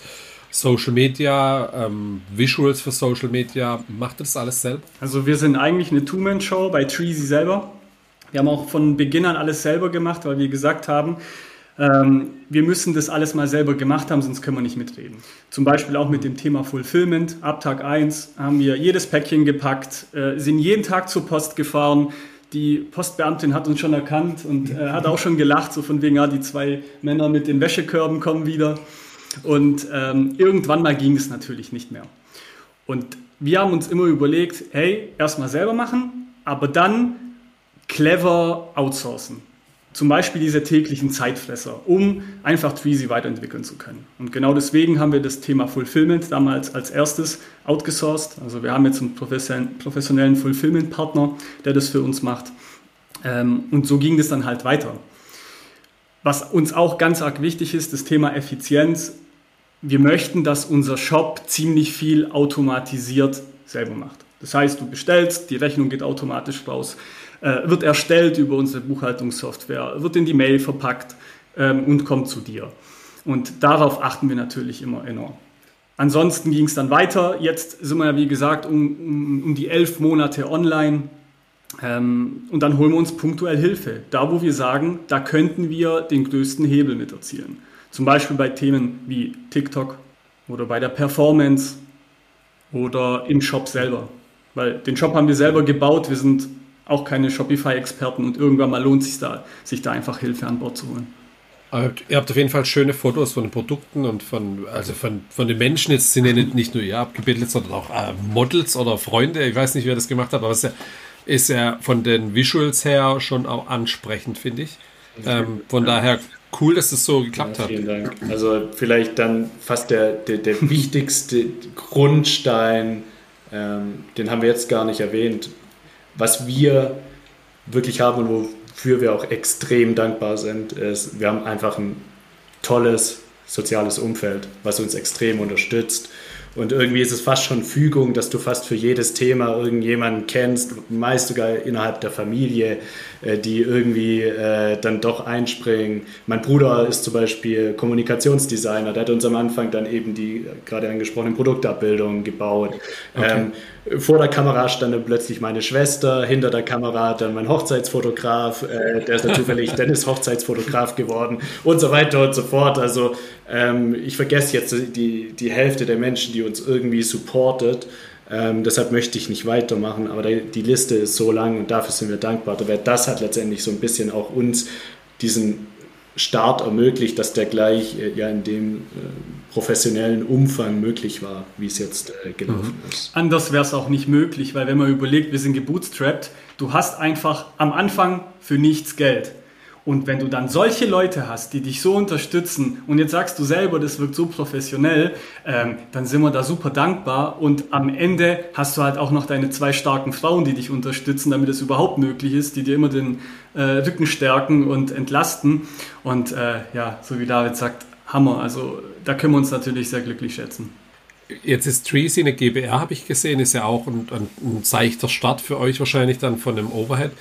Social Media, ähm, Visuals für Social Media, macht ihr das alles selber? Also wir sind eigentlich eine Two-Man-Show bei Treasy selber. Wir haben auch von Beginn an alles selber gemacht, weil wir gesagt haben, ähm, wir müssen das alles mal selber gemacht haben, sonst können wir nicht mitreden. Zum Beispiel auch mit dem Thema Fulfillment. Ab Tag 1 haben wir jedes Päckchen gepackt, äh, sind jeden Tag zur Post gefahren. Die Postbeamtin hat uns schon erkannt und äh, hat auch schon gelacht, so von wegen, ja, die zwei Männer mit den Wäschekörben kommen wieder. Und ähm, irgendwann mal ging es natürlich nicht mehr. Und wir haben uns immer überlegt, hey, erstmal selber machen, aber dann clever outsourcen. Zum Beispiel diese täglichen Zeitfresser, um einfach Tweezy weiterentwickeln zu können. Und genau deswegen haben wir das Thema Fulfillment damals als erstes outgesourced. Also wir haben jetzt einen professionellen Fulfillment-Partner, der das für uns macht. Ähm, und so ging das dann halt weiter. Was uns auch ganz arg wichtig ist, das Thema Effizienz. Wir möchten, dass unser Shop ziemlich viel automatisiert selber macht. Das heißt, du bestellst, die Rechnung geht automatisch raus. Äh, wird erstellt über unsere Buchhaltungssoftware, wird in die Mail verpackt ähm, und kommt zu dir. Und darauf achten wir natürlich immer enorm. Ansonsten ging es dann weiter. Jetzt sind wir ja, wie gesagt, um, um, um die elf Monate online. Ähm, und dann holen wir uns punktuell Hilfe. Da, wo wir sagen, da könnten wir den größten Hebel mit erzielen. Zum Beispiel bei Themen wie TikTok oder bei der Performance oder im Shop selber. Weil den Shop haben wir selber gebaut. Wir sind auch keine Shopify-Experten und irgendwann mal lohnt es sich da, sich da einfach Hilfe an Bord zu holen. Aber ihr habt auf jeden Fall schöne Fotos von den Produkten und von, also von, von den Menschen. Jetzt sind ja nicht, nicht nur ihr abgebildet, sondern auch äh, Models oder Freunde. Ich weiß nicht, wer das gemacht hat, aber es ist ja, ist ja von den Visuals her schon auch ansprechend, finde ich. Ähm, von ja. daher cool, dass das so geklappt ja, vielen hat. Vielen Dank. Also vielleicht dann fast der, der, der wichtigste Grundstein, ähm, den haben wir jetzt gar nicht erwähnt, was wir wirklich haben und wofür wir auch extrem dankbar sind, ist, wir haben einfach ein tolles soziales Umfeld, was uns extrem unterstützt. Und irgendwie ist es fast schon Fügung, dass du fast für jedes Thema irgendjemanden kennst, meist sogar innerhalb der Familie, die irgendwie äh, dann doch einspringen. Mein Bruder ist zum Beispiel Kommunikationsdesigner, der hat uns am Anfang dann eben die gerade angesprochenen Produktabbildungen gebaut. Okay. Ähm, vor der Kamera stand dann plötzlich meine Schwester, hinter der Kamera dann mein Hochzeitsfotograf, äh, der ist dann zufällig Dennis Hochzeitsfotograf geworden und so weiter und so fort. Also ähm, ich vergesse jetzt die, die Hälfte der Menschen, die uns irgendwie supportet. Ähm, deshalb möchte ich nicht weitermachen, aber die Liste ist so lang und dafür sind wir dankbar. Das hat letztendlich so ein bisschen auch uns diesen Start ermöglicht, dass der gleich äh, ja in dem äh, professionellen Umfang möglich war, wie es jetzt äh, gelaufen mhm. ist. Anders wäre es auch nicht möglich, weil wenn man überlegt, wir sind gebootstrapped, du hast einfach am Anfang für nichts Geld. Und wenn du dann solche Leute hast, die dich so unterstützen und jetzt sagst du selber, das wirkt so professionell, ähm, dann sind wir da super dankbar und am Ende hast du halt auch noch deine zwei starken Frauen, die dich unterstützen, damit es überhaupt möglich ist, die dir immer den äh, Rücken stärken und entlasten. Und äh, ja, so wie David sagt, Hammer. Also da können wir uns natürlich sehr glücklich schätzen. Jetzt ist Treasy eine GBR, habe ich gesehen, ist ja auch ein, ein, ein seichter Start für euch wahrscheinlich dann von dem Overhead.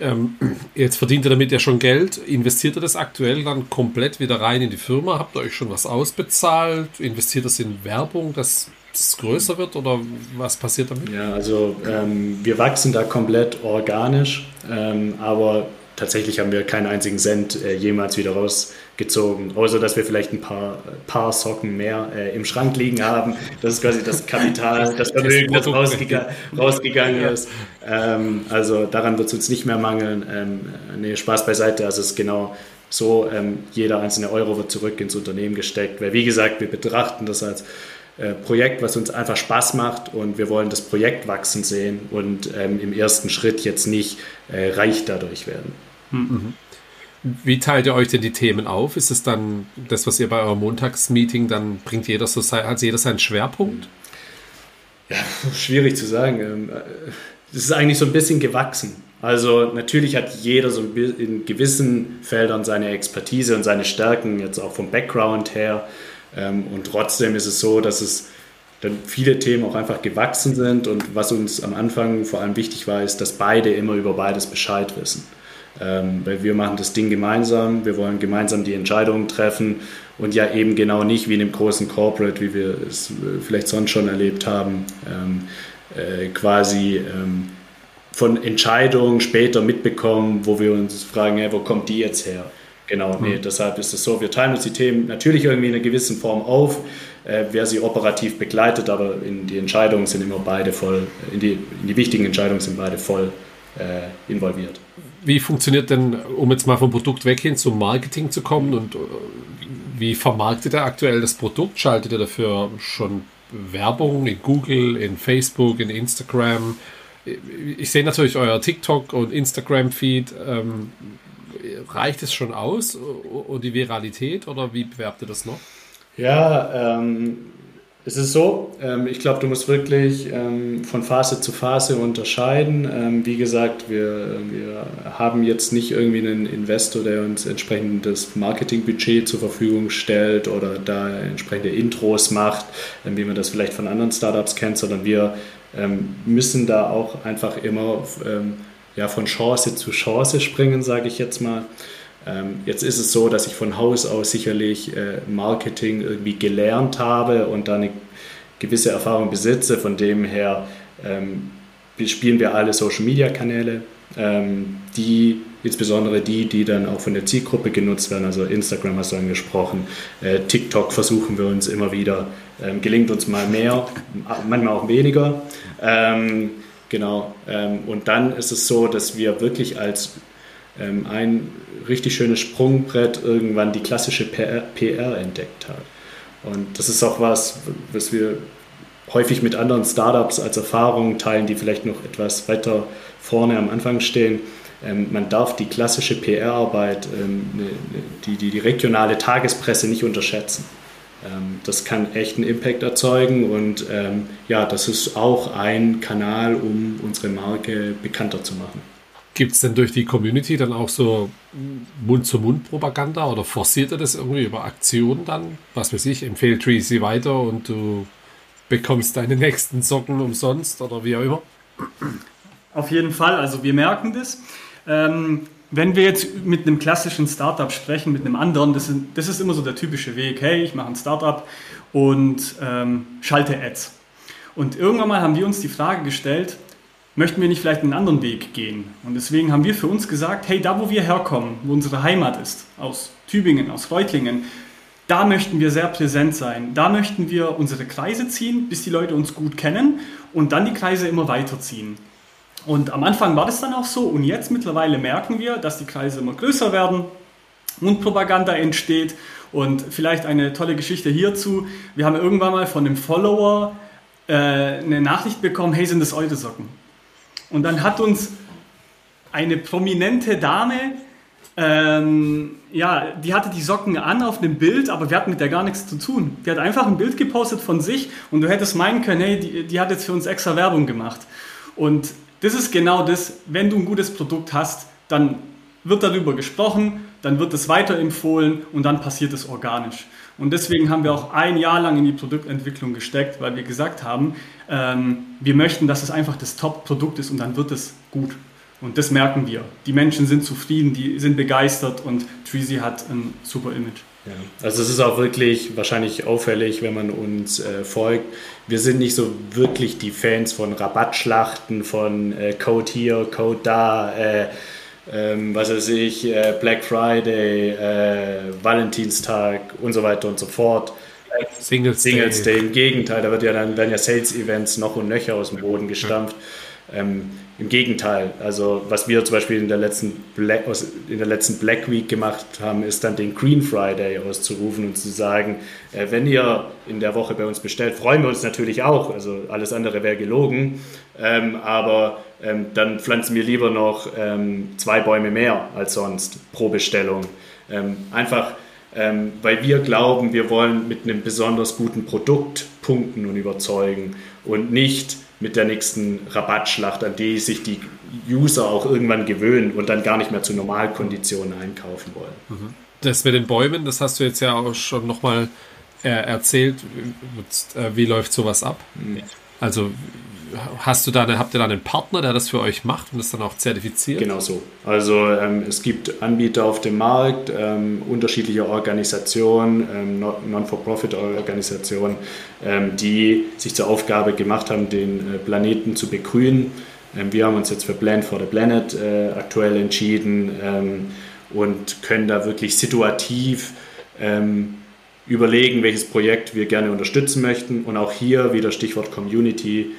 Ähm, jetzt verdient ihr damit ja schon Geld. Investiert ihr das aktuell dann komplett wieder rein in die Firma? Habt ihr euch schon was ausbezahlt? Investiert das in Werbung, dass es größer wird oder was passiert damit? Ja, also ähm, wir wachsen da komplett organisch, ähm, aber tatsächlich haben wir keinen einzigen Cent äh, jemals wieder rausgezogen, außer dass wir vielleicht ein paar, paar Socken mehr äh, im Schrank liegen haben. Das ist quasi das Kapital, das Vermögen, das rausgega rausgegangen ist. Ähm, also daran wird es uns nicht mehr mangeln. Ähm, nee, Spaß beiseite, also es ist genau so, ähm, jeder einzelne Euro wird zurück ins Unternehmen gesteckt, weil wie gesagt, wir betrachten das als äh, Projekt, was uns einfach Spaß macht und wir wollen das Projekt wachsen sehen und ähm, im ersten Schritt jetzt nicht äh, reich dadurch werden. Mhm. Wie teilt ihr euch denn die Themen auf? Ist es dann das, was ihr bei eurem Montagsmeeting dann bringt jeder so sein, hat jeder seinen Schwerpunkt? Ja, schwierig zu sagen. Ähm, es ist eigentlich so ein bisschen gewachsen. Also natürlich hat jeder so in gewissen Feldern seine Expertise und seine Stärken, jetzt auch vom Background her. Ähm, und trotzdem ist es so, dass es dann viele Themen auch einfach gewachsen sind. Und was uns am Anfang vor allem wichtig war, ist, dass beide immer über beides Bescheid wissen. Ähm, weil wir machen das Ding gemeinsam, wir wollen gemeinsam die Entscheidungen treffen und ja eben genau nicht wie in einem großen Corporate, wie wir es äh, vielleicht sonst schon erlebt haben, ähm, äh, quasi von Entscheidungen später mitbekommen, wo wir uns fragen, hey, wo kommt die jetzt her? Genau, nee, deshalb ist es so, wir teilen uns die Themen natürlich irgendwie in einer gewissen Form auf, äh, wer sie operativ begleitet, aber in die Entscheidungen sind immer beide voll, in die, in die wichtigen Entscheidungen sind beide voll äh, involviert. Wie funktioniert denn, um jetzt mal vom Produkt weghin zum Marketing zu kommen und äh, wie vermarktet ihr aktuell das Produkt? Schaltet ihr dafür schon Werbung in Google, in Facebook, in Instagram? Ich sehe natürlich euer TikTok und Instagram-Feed. Ähm, reicht es schon aus und die Viralität oder wie bewerbt ihr das noch? Ja, ähm, es ist so, ähm, ich glaube, du musst wirklich ähm, von Phase zu Phase unterscheiden. Ähm, wie gesagt, wir, wir haben jetzt nicht irgendwie einen Investor, der uns entsprechendes Marketingbudget zur Verfügung stellt oder da entsprechende Intros macht, ähm, wie man das vielleicht von anderen Startups kennt, sondern wir ähm, müssen da auch einfach immer ähm, ja, von Chance zu Chance springen, sage ich jetzt mal. Ähm, jetzt ist es so, dass ich von Haus aus sicherlich äh, Marketing irgendwie gelernt habe und da eine gewisse Erfahrung besitze. Von dem her ähm, spielen wir alle Social-Media-Kanäle, ähm, die insbesondere die, die dann auch von der Zielgruppe genutzt werden. Also Instagram hast du angesprochen, äh, TikTok versuchen wir uns immer wieder, ähm, gelingt uns mal mehr, manchmal auch weniger. Ähm, genau. Ähm, und dann ist es so, dass wir wirklich als ähm, ein richtig schönes Sprungbrett irgendwann die klassische PR, PR entdeckt hat. Und das ist auch was, was wir häufig mit anderen Startups als Erfahrung teilen, die vielleicht noch etwas weiter vorne am Anfang stehen. Ähm, man darf die klassische PR-Arbeit, ähm, ne, ne, die, die, die regionale Tagespresse nicht unterschätzen. Ähm, das kann echt einen Impact erzeugen und ähm, ja, das ist auch ein Kanal, um unsere Marke bekannter zu machen. Gibt es denn durch die Community dann auch so Mund-zu-Mund-Propaganda oder forciert ihr das irgendwie über Aktionen dann? Was weiß ich, empfehlt Treasy weiter und du bekommst deine nächsten Socken umsonst oder wie auch immer. Auf jeden Fall, also wir merken das. Ähm, wenn wir jetzt mit einem klassischen Startup sprechen, mit einem anderen, das ist, das ist immer so der typische Weg. Hey, ich mache ein Startup und ähm, schalte Ads. Und irgendwann mal haben wir uns die Frage gestellt, möchten wir nicht vielleicht einen anderen Weg gehen? Und deswegen haben wir für uns gesagt, hey, da wo wir herkommen, wo unsere Heimat ist, aus Tübingen, aus Reutlingen, da möchten wir sehr präsent sein. Da möchten wir unsere Kreise ziehen, bis die Leute uns gut kennen und dann die Kreise immer weiterziehen. Und am Anfang war das dann auch so und jetzt mittlerweile merken wir, dass die Kreise immer größer werden und Propaganda entsteht. Und vielleicht eine tolle Geschichte hierzu. Wir haben irgendwann mal von einem Follower äh, eine Nachricht bekommen, hey, sind das eure Socken? Und dann hat uns eine prominente Dame, ähm, ja, die hatte die Socken an auf einem Bild, aber wir hatten mit der gar nichts zu tun. Die hat einfach ein Bild gepostet von sich und du hättest meinen können, hey, die, die hat jetzt für uns extra Werbung gemacht. Und das ist genau das, wenn du ein gutes Produkt hast, dann wird darüber gesprochen, dann wird es weiterempfohlen und dann passiert es organisch. Und deswegen haben wir auch ein Jahr lang in die Produktentwicklung gesteckt, weil wir gesagt haben, ähm, wir möchten, dass es einfach das Top-Produkt ist und dann wird es gut. Und das merken wir. Die Menschen sind zufrieden, die sind begeistert und Treasy hat ein super Image. Ja, also es ist auch wirklich wahrscheinlich auffällig, wenn man uns äh, folgt. Wir sind nicht so wirklich die Fans von Rabattschlachten, von äh, Code hier, Code da, äh, ähm, was weiß ich, äh, Black Friday, äh, Valentinstag und so weiter und so fort. Singles, Singles Day. Day. Im Gegenteil, da wird ja dann werden ja Sales-Events noch und nöcher aus dem Boden gestampft. Ähm, Im Gegenteil, also was wir zum Beispiel in der, letzten Black, in der letzten Black Week gemacht haben, ist dann den Green Friday auszurufen und zu sagen, äh, wenn ihr in der Woche bei uns bestellt, freuen wir uns natürlich auch, also alles andere wäre gelogen, ähm, aber ähm, dann pflanzen wir lieber noch ähm, zwei Bäume mehr als sonst pro Bestellung. Einfach weil wir glauben, wir wollen mit einem besonders guten Produkt punkten und überzeugen und nicht mit der nächsten Rabattschlacht, an die sich die User auch irgendwann gewöhnen und dann gar nicht mehr zu Normalkonditionen einkaufen wollen. Mhm. Das mit den Bäumen, das hast du jetzt ja auch schon nochmal äh, erzählt. Äh, wie läuft sowas ab? Mhm. Also hast du da, habt ihr da einen Partner, der das für euch macht und das dann auch zertifiziert? Genau so. Also ähm, es gibt Anbieter auf dem Markt, ähm, unterschiedliche Organisationen, ähm, Non-for-Profit-Organisationen, ähm, die sich zur Aufgabe gemacht haben, den äh, Planeten zu begrünen. Ähm, wir haben uns jetzt für Plan for the Planet äh, aktuell entschieden ähm, und können da wirklich situativ überlegen, welches Projekt wir gerne unterstützen möchten. Und auch hier wieder Stichwort Community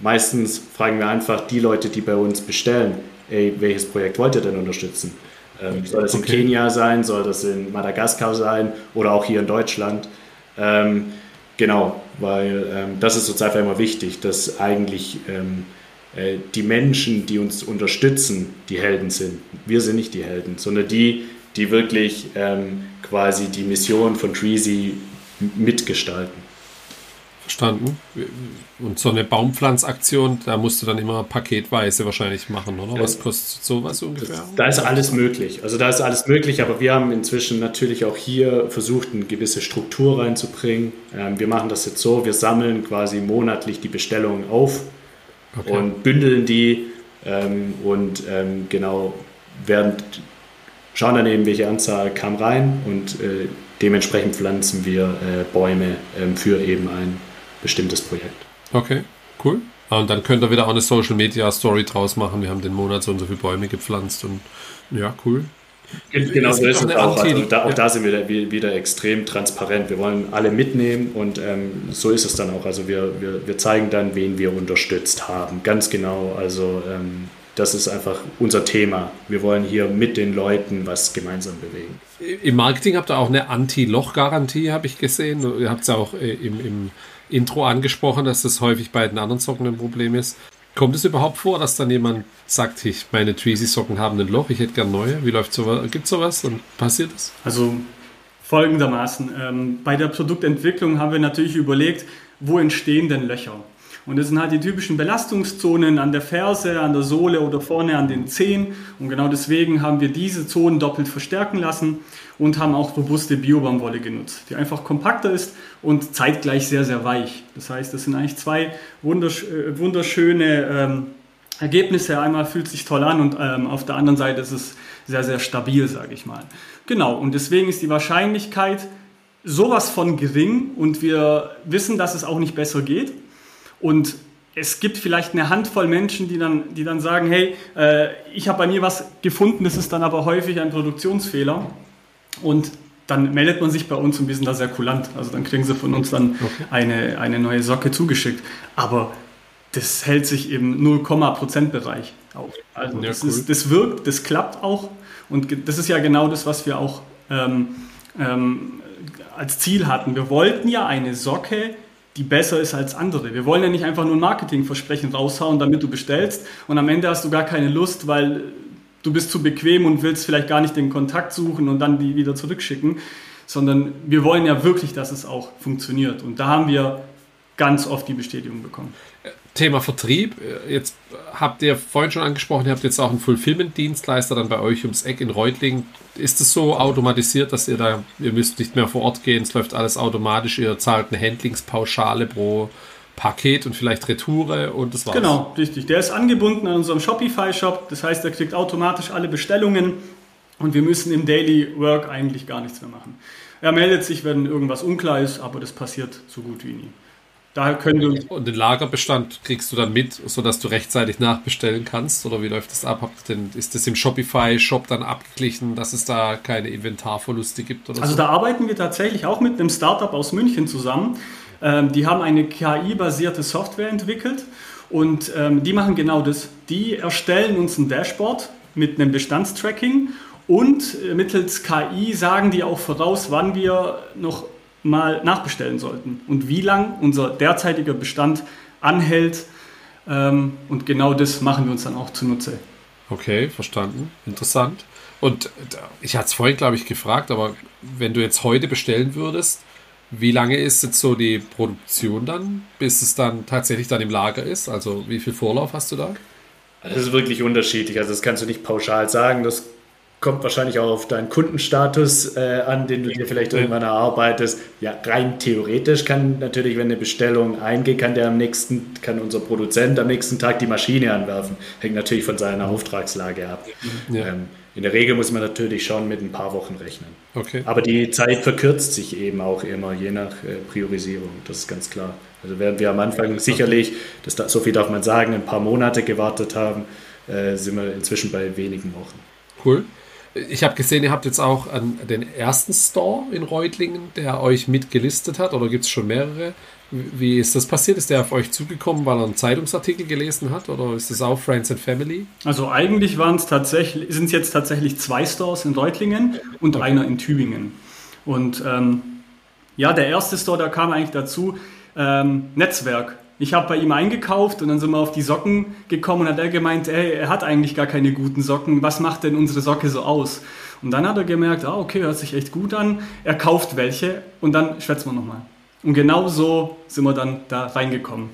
meistens fragen wir einfach die Leute, die bei uns bestellen, ey, welches Projekt wollt ihr denn unterstützen? Ähm, soll das okay. in Kenia sein, soll das in Madagaskar sein oder auch hier in Deutschland? Ähm, genau, weil ähm, das ist uns einfach immer wichtig, dass eigentlich ähm, äh, die Menschen, die uns unterstützen, die Helden sind. Wir sind nicht die Helden, sondern die, die wirklich ähm, quasi die Mission von Treasy mitgestalten. Verstanden. Und so eine Baumpflanzaktion, da musst du dann immer paketweise wahrscheinlich machen, oder? Was kostet sowas ungefähr? Da ist alles möglich. Also da ist alles möglich, aber wir haben inzwischen natürlich auch hier versucht, eine gewisse Struktur reinzubringen. Ähm, wir machen das jetzt so, wir sammeln quasi monatlich die Bestellungen auf okay. und bündeln die ähm, und ähm, genau werden schauen dann eben, welche Anzahl kam rein und äh, dementsprechend pflanzen wir äh, Bäume für eben ein bestimmtes Projekt. Okay, cool. Und dann könnt ihr wieder auch eine Social Media Story draus machen. Wir haben den Monat so und so viele Bäume gepflanzt und ja, cool. Genau so ist es auch. Also da, auch ja. da sind wir wieder, wieder, extrem transparent. Wir wollen alle mitnehmen und ähm, so ist es dann auch. Also wir, wir, wir zeigen dann, wen wir unterstützt haben. Ganz genau. Also ähm, das ist einfach unser Thema. Wir wollen hier mit den Leuten was gemeinsam bewegen. Im Marketing habt ihr auch eine Anti-Loch-Garantie, habe ich gesehen. Ihr habt es ja auch äh, im, im Intro angesprochen, dass das häufig bei den anderen Socken ein Problem ist. Kommt es überhaupt vor, dass dann jemand sagt, ich, meine Tweezy-Socken haben ein Loch, ich hätte gern neue? Wie läuft sowas? Gibt es sowas und passiert es? Also folgendermaßen. Ähm, bei der Produktentwicklung haben wir natürlich überlegt, wo entstehen denn Löcher? Und das sind halt die typischen Belastungszonen an der Ferse, an der Sohle oder vorne an den Zehen. Und genau deswegen haben wir diese Zonen doppelt verstärken lassen und haben auch robuste Biobaumwolle genutzt, die einfach kompakter ist und zeitgleich sehr, sehr weich. Das heißt, das sind eigentlich zwei wundersch äh, wunderschöne ähm, Ergebnisse. Einmal fühlt sich toll an und ähm, auf der anderen Seite ist es sehr, sehr stabil, sage ich mal. Genau, und deswegen ist die Wahrscheinlichkeit sowas von gering und wir wissen, dass es auch nicht besser geht. Und es gibt vielleicht eine Handvoll Menschen, die dann, die dann sagen, hey, äh, ich habe bei mir was gefunden, das ist dann aber häufig ein Produktionsfehler. Und dann meldet man sich bei uns und wir sind da sehr kulant. Also dann kriegen sie von uns dann okay. eine, eine neue Socke zugeschickt. Aber das hält sich im 0,%-Bereich auf. Also ja, das, cool. ist, das wirkt, das klappt auch. Und das ist ja genau das, was wir auch ähm, ähm, als Ziel hatten. Wir wollten ja eine Socke, die besser ist als andere. Wir wollen ja nicht einfach nur ein Marketingversprechen raushauen, damit du bestellst und am Ende hast du gar keine Lust, weil du bist zu bequem und willst vielleicht gar nicht den Kontakt suchen und dann die wieder zurückschicken, sondern wir wollen ja wirklich, dass es auch funktioniert. Und da haben wir ganz oft die Bestätigung bekommen. Thema Vertrieb. Jetzt habt ihr vorhin schon angesprochen, ihr habt jetzt auch einen Fulfillment-Dienstleister dann bei euch ums Eck in Reutlingen. Ist es so automatisiert, dass ihr da, ihr müsst nicht mehr vor Ort gehen, es läuft alles automatisch, ihr zahlt eine Handlingspauschale pro Paket und vielleicht Retoure und das war's. Genau, richtig. Der ist angebunden an unserem Shopify-Shop, das heißt, er kriegt automatisch alle Bestellungen und wir müssen im Daily Work eigentlich gar nichts mehr machen. Er meldet sich, wenn irgendwas unklar ist, aber das passiert so gut wie nie. Daher können wir Und den Lagerbestand kriegst du dann mit, sodass du rechtzeitig nachbestellen kannst? Oder wie läuft das ab? Denn, ist das im Shopify-Shop dann abgeglichen, dass es da keine Inventarverluste gibt? also so? da arbeiten wir tatsächlich auch mit einem Startup aus München zusammen. Ähm, die haben eine KI-basierte Software entwickelt und ähm, die machen genau das. Die erstellen uns ein Dashboard mit einem Bestandstracking und äh, mittels KI sagen die auch voraus, wann wir noch mal nachbestellen sollten und wie lang unser derzeitiger Bestand anhält. Ähm, und genau das machen wir uns dann auch zunutze. Okay, verstanden. Interessant. Und ich hatte es vorhin, glaube ich, gefragt, aber wenn du jetzt heute bestellen würdest, wie lange ist jetzt so die Produktion dann, bis es dann tatsächlich dann im Lager ist? Also wie viel Vorlauf hast du da? Das ist wirklich unterschiedlich. Also das kannst du nicht pauschal sagen. Das kommt wahrscheinlich auch auf deinen Kundenstatus äh, an, den du dir vielleicht irgendwann erarbeitest. Ja, rein theoretisch kann natürlich, wenn eine Bestellung eingeht, kann der am nächsten, kann unser Produzent am nächsten Tag die Maschine anwerfen. Hängt natürlich von seiner Auftragslage ab. Ja. Ähm, in der Regel muss man natürlich schon mit ein paar Wochen rechnen. Okay. Aber die Zeit verkürzt sich eben auch immer, je nach äh, Priorisierung. Das ist ganz klar. Also während wir am Anfang sicherlich, das, so viel darf man sagen, ein paar Monate gewartet haben, äh, sind wir inzwischen bei wenigen Wochen. Cool. Ich habe gesehen, ihr habt jetzt auch an den ersten Store in Reutlingen, der euch mitgelistet hat, oder gibt es schon mehrere? Wie ist das passiert? Ist der auf euch zugekommen, weil er einen Zeitungsartikel gelesen hat, oder ist das auch Friends and Family? Also eigentlich waren es tatsächlich, sind es jetzt tatsächlich zwei Stores in Reutlingen und okay. einer in Tübingen. Und ähm, ja, der erste Store, da kam eigentlich dazu ähm, Netzwerk. Ich habe bei ihm eingekauft und dann sind wir auf die Socken gekommen und hat er gemeint, ey, er hat eigentlich gar keine guten Socken. Was macht denn unsere Socke so aus? Und dann hat er gemerkt, ah, okay, hört sich echt gut an. Er kauft welche und dann schwätzen wir nochmal. Und genau so sind wir dann da reingekommen.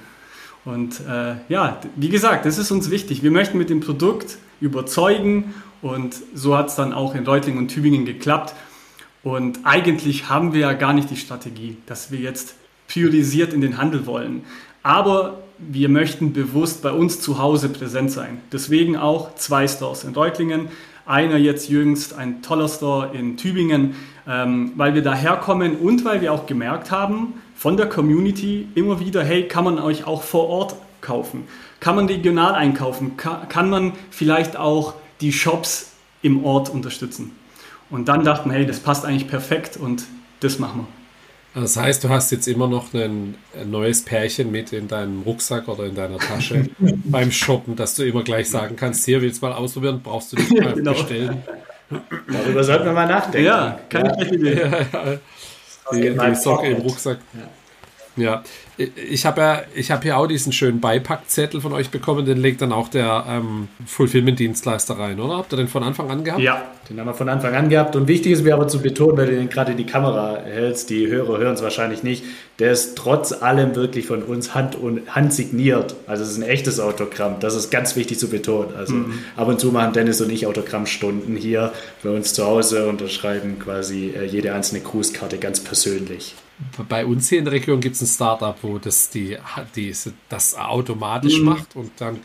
Und äh, ja, wie gesagt, das ist uns wichtig. Wir möchten mit dem Produkt überzeugen und so hat es dann auch in Reutlingen und Tübingen geklappt. Und eigentlich haben wir ja gar nicht die Strategie, dass wir jetzt priorisiert in den Handel wollen. Aber wir möchten bewusst bei uns zu Hause präsent sein. Deswegen auch zwei Stores in Reutlingen, einer jetzt jüngst ein toller Store in Tübingen, ähm, weil wir daherkommen und weil wir auch gemerkt haben von der Community immer wieder, hey, kann man euch auch vor Ort kaufen? Kann man regional einkaufen? Kann, kann man vielleicht auch die Shops im Ort unterstützen? Und dann dachten wir, hey, das passt eigentlich perfekt und das machen wir. Das heißt, du hast jetzt immer noch ein, neues Pärchen mit in deinem Rucksack oder in deiner Tasche beim Shoppen, dass du immer gleich sagen kannst, hier willst du mal ausprobieren, brauchst du nicht mal genau. bestellen. Darüber sollten wir mal nachdenken. Ja, keine ja. Idee. Ja, ja. Die, die Socke im Rucksack. Ja. Ja, ich habe ja, ich habe hier auch diesen schönen Beipackzettel von euch bekommen, den legt dann auch der ähm, Fulfillment-Dienstleister rein, oder? Habt ihr den von Anfang an gehabt? Ja, den haben wir von Anfang an gehabt. Und wichtig ist mir aber zu betonen, weil du den gerade in die Kamera hältst, die Hörer hören es wahrscheinlich nicht, der ist trotz allem wirklich von uns hand und hand signiert. Also es ist ein echtes Autogramm. Das ist ganz wichtig zu betonen. Also mhm. ab und zu machen Dennis und ich Autogrammstunden hier bei uns zu Hause und unterschreiben quasi äh, jede einzelne Grußkarte ganz persönlich bei uns hier in der Region gibt es ein Startup, wo das, die, die, das automatisch mhm. macht und dann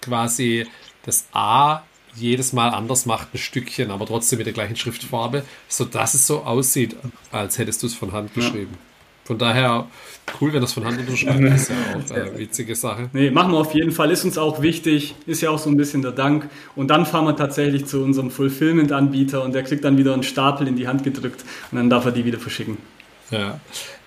quasi das A jedes Mal anders macht, ein Stückchen, aber trotzdem mit der gleichen Schriftfarbe, sodass es so aussieht, als hättest du es von Hand geschrieben. Ja. Von daher cool, wenn das von Hand unterschreibt, ist ja auch eine witzige Sache. Nee, machen wir auf jeden Fall, ist uns auch wichtig, ist ja auch so ein bisschen der Dank. Und dann fahren wir tatsächlich zu unserem Fulfillment-Anbieter und der kriegt dann wieder einen Stapel in die Hand gedrückt und dann darf er die wieder verschicken. Ja.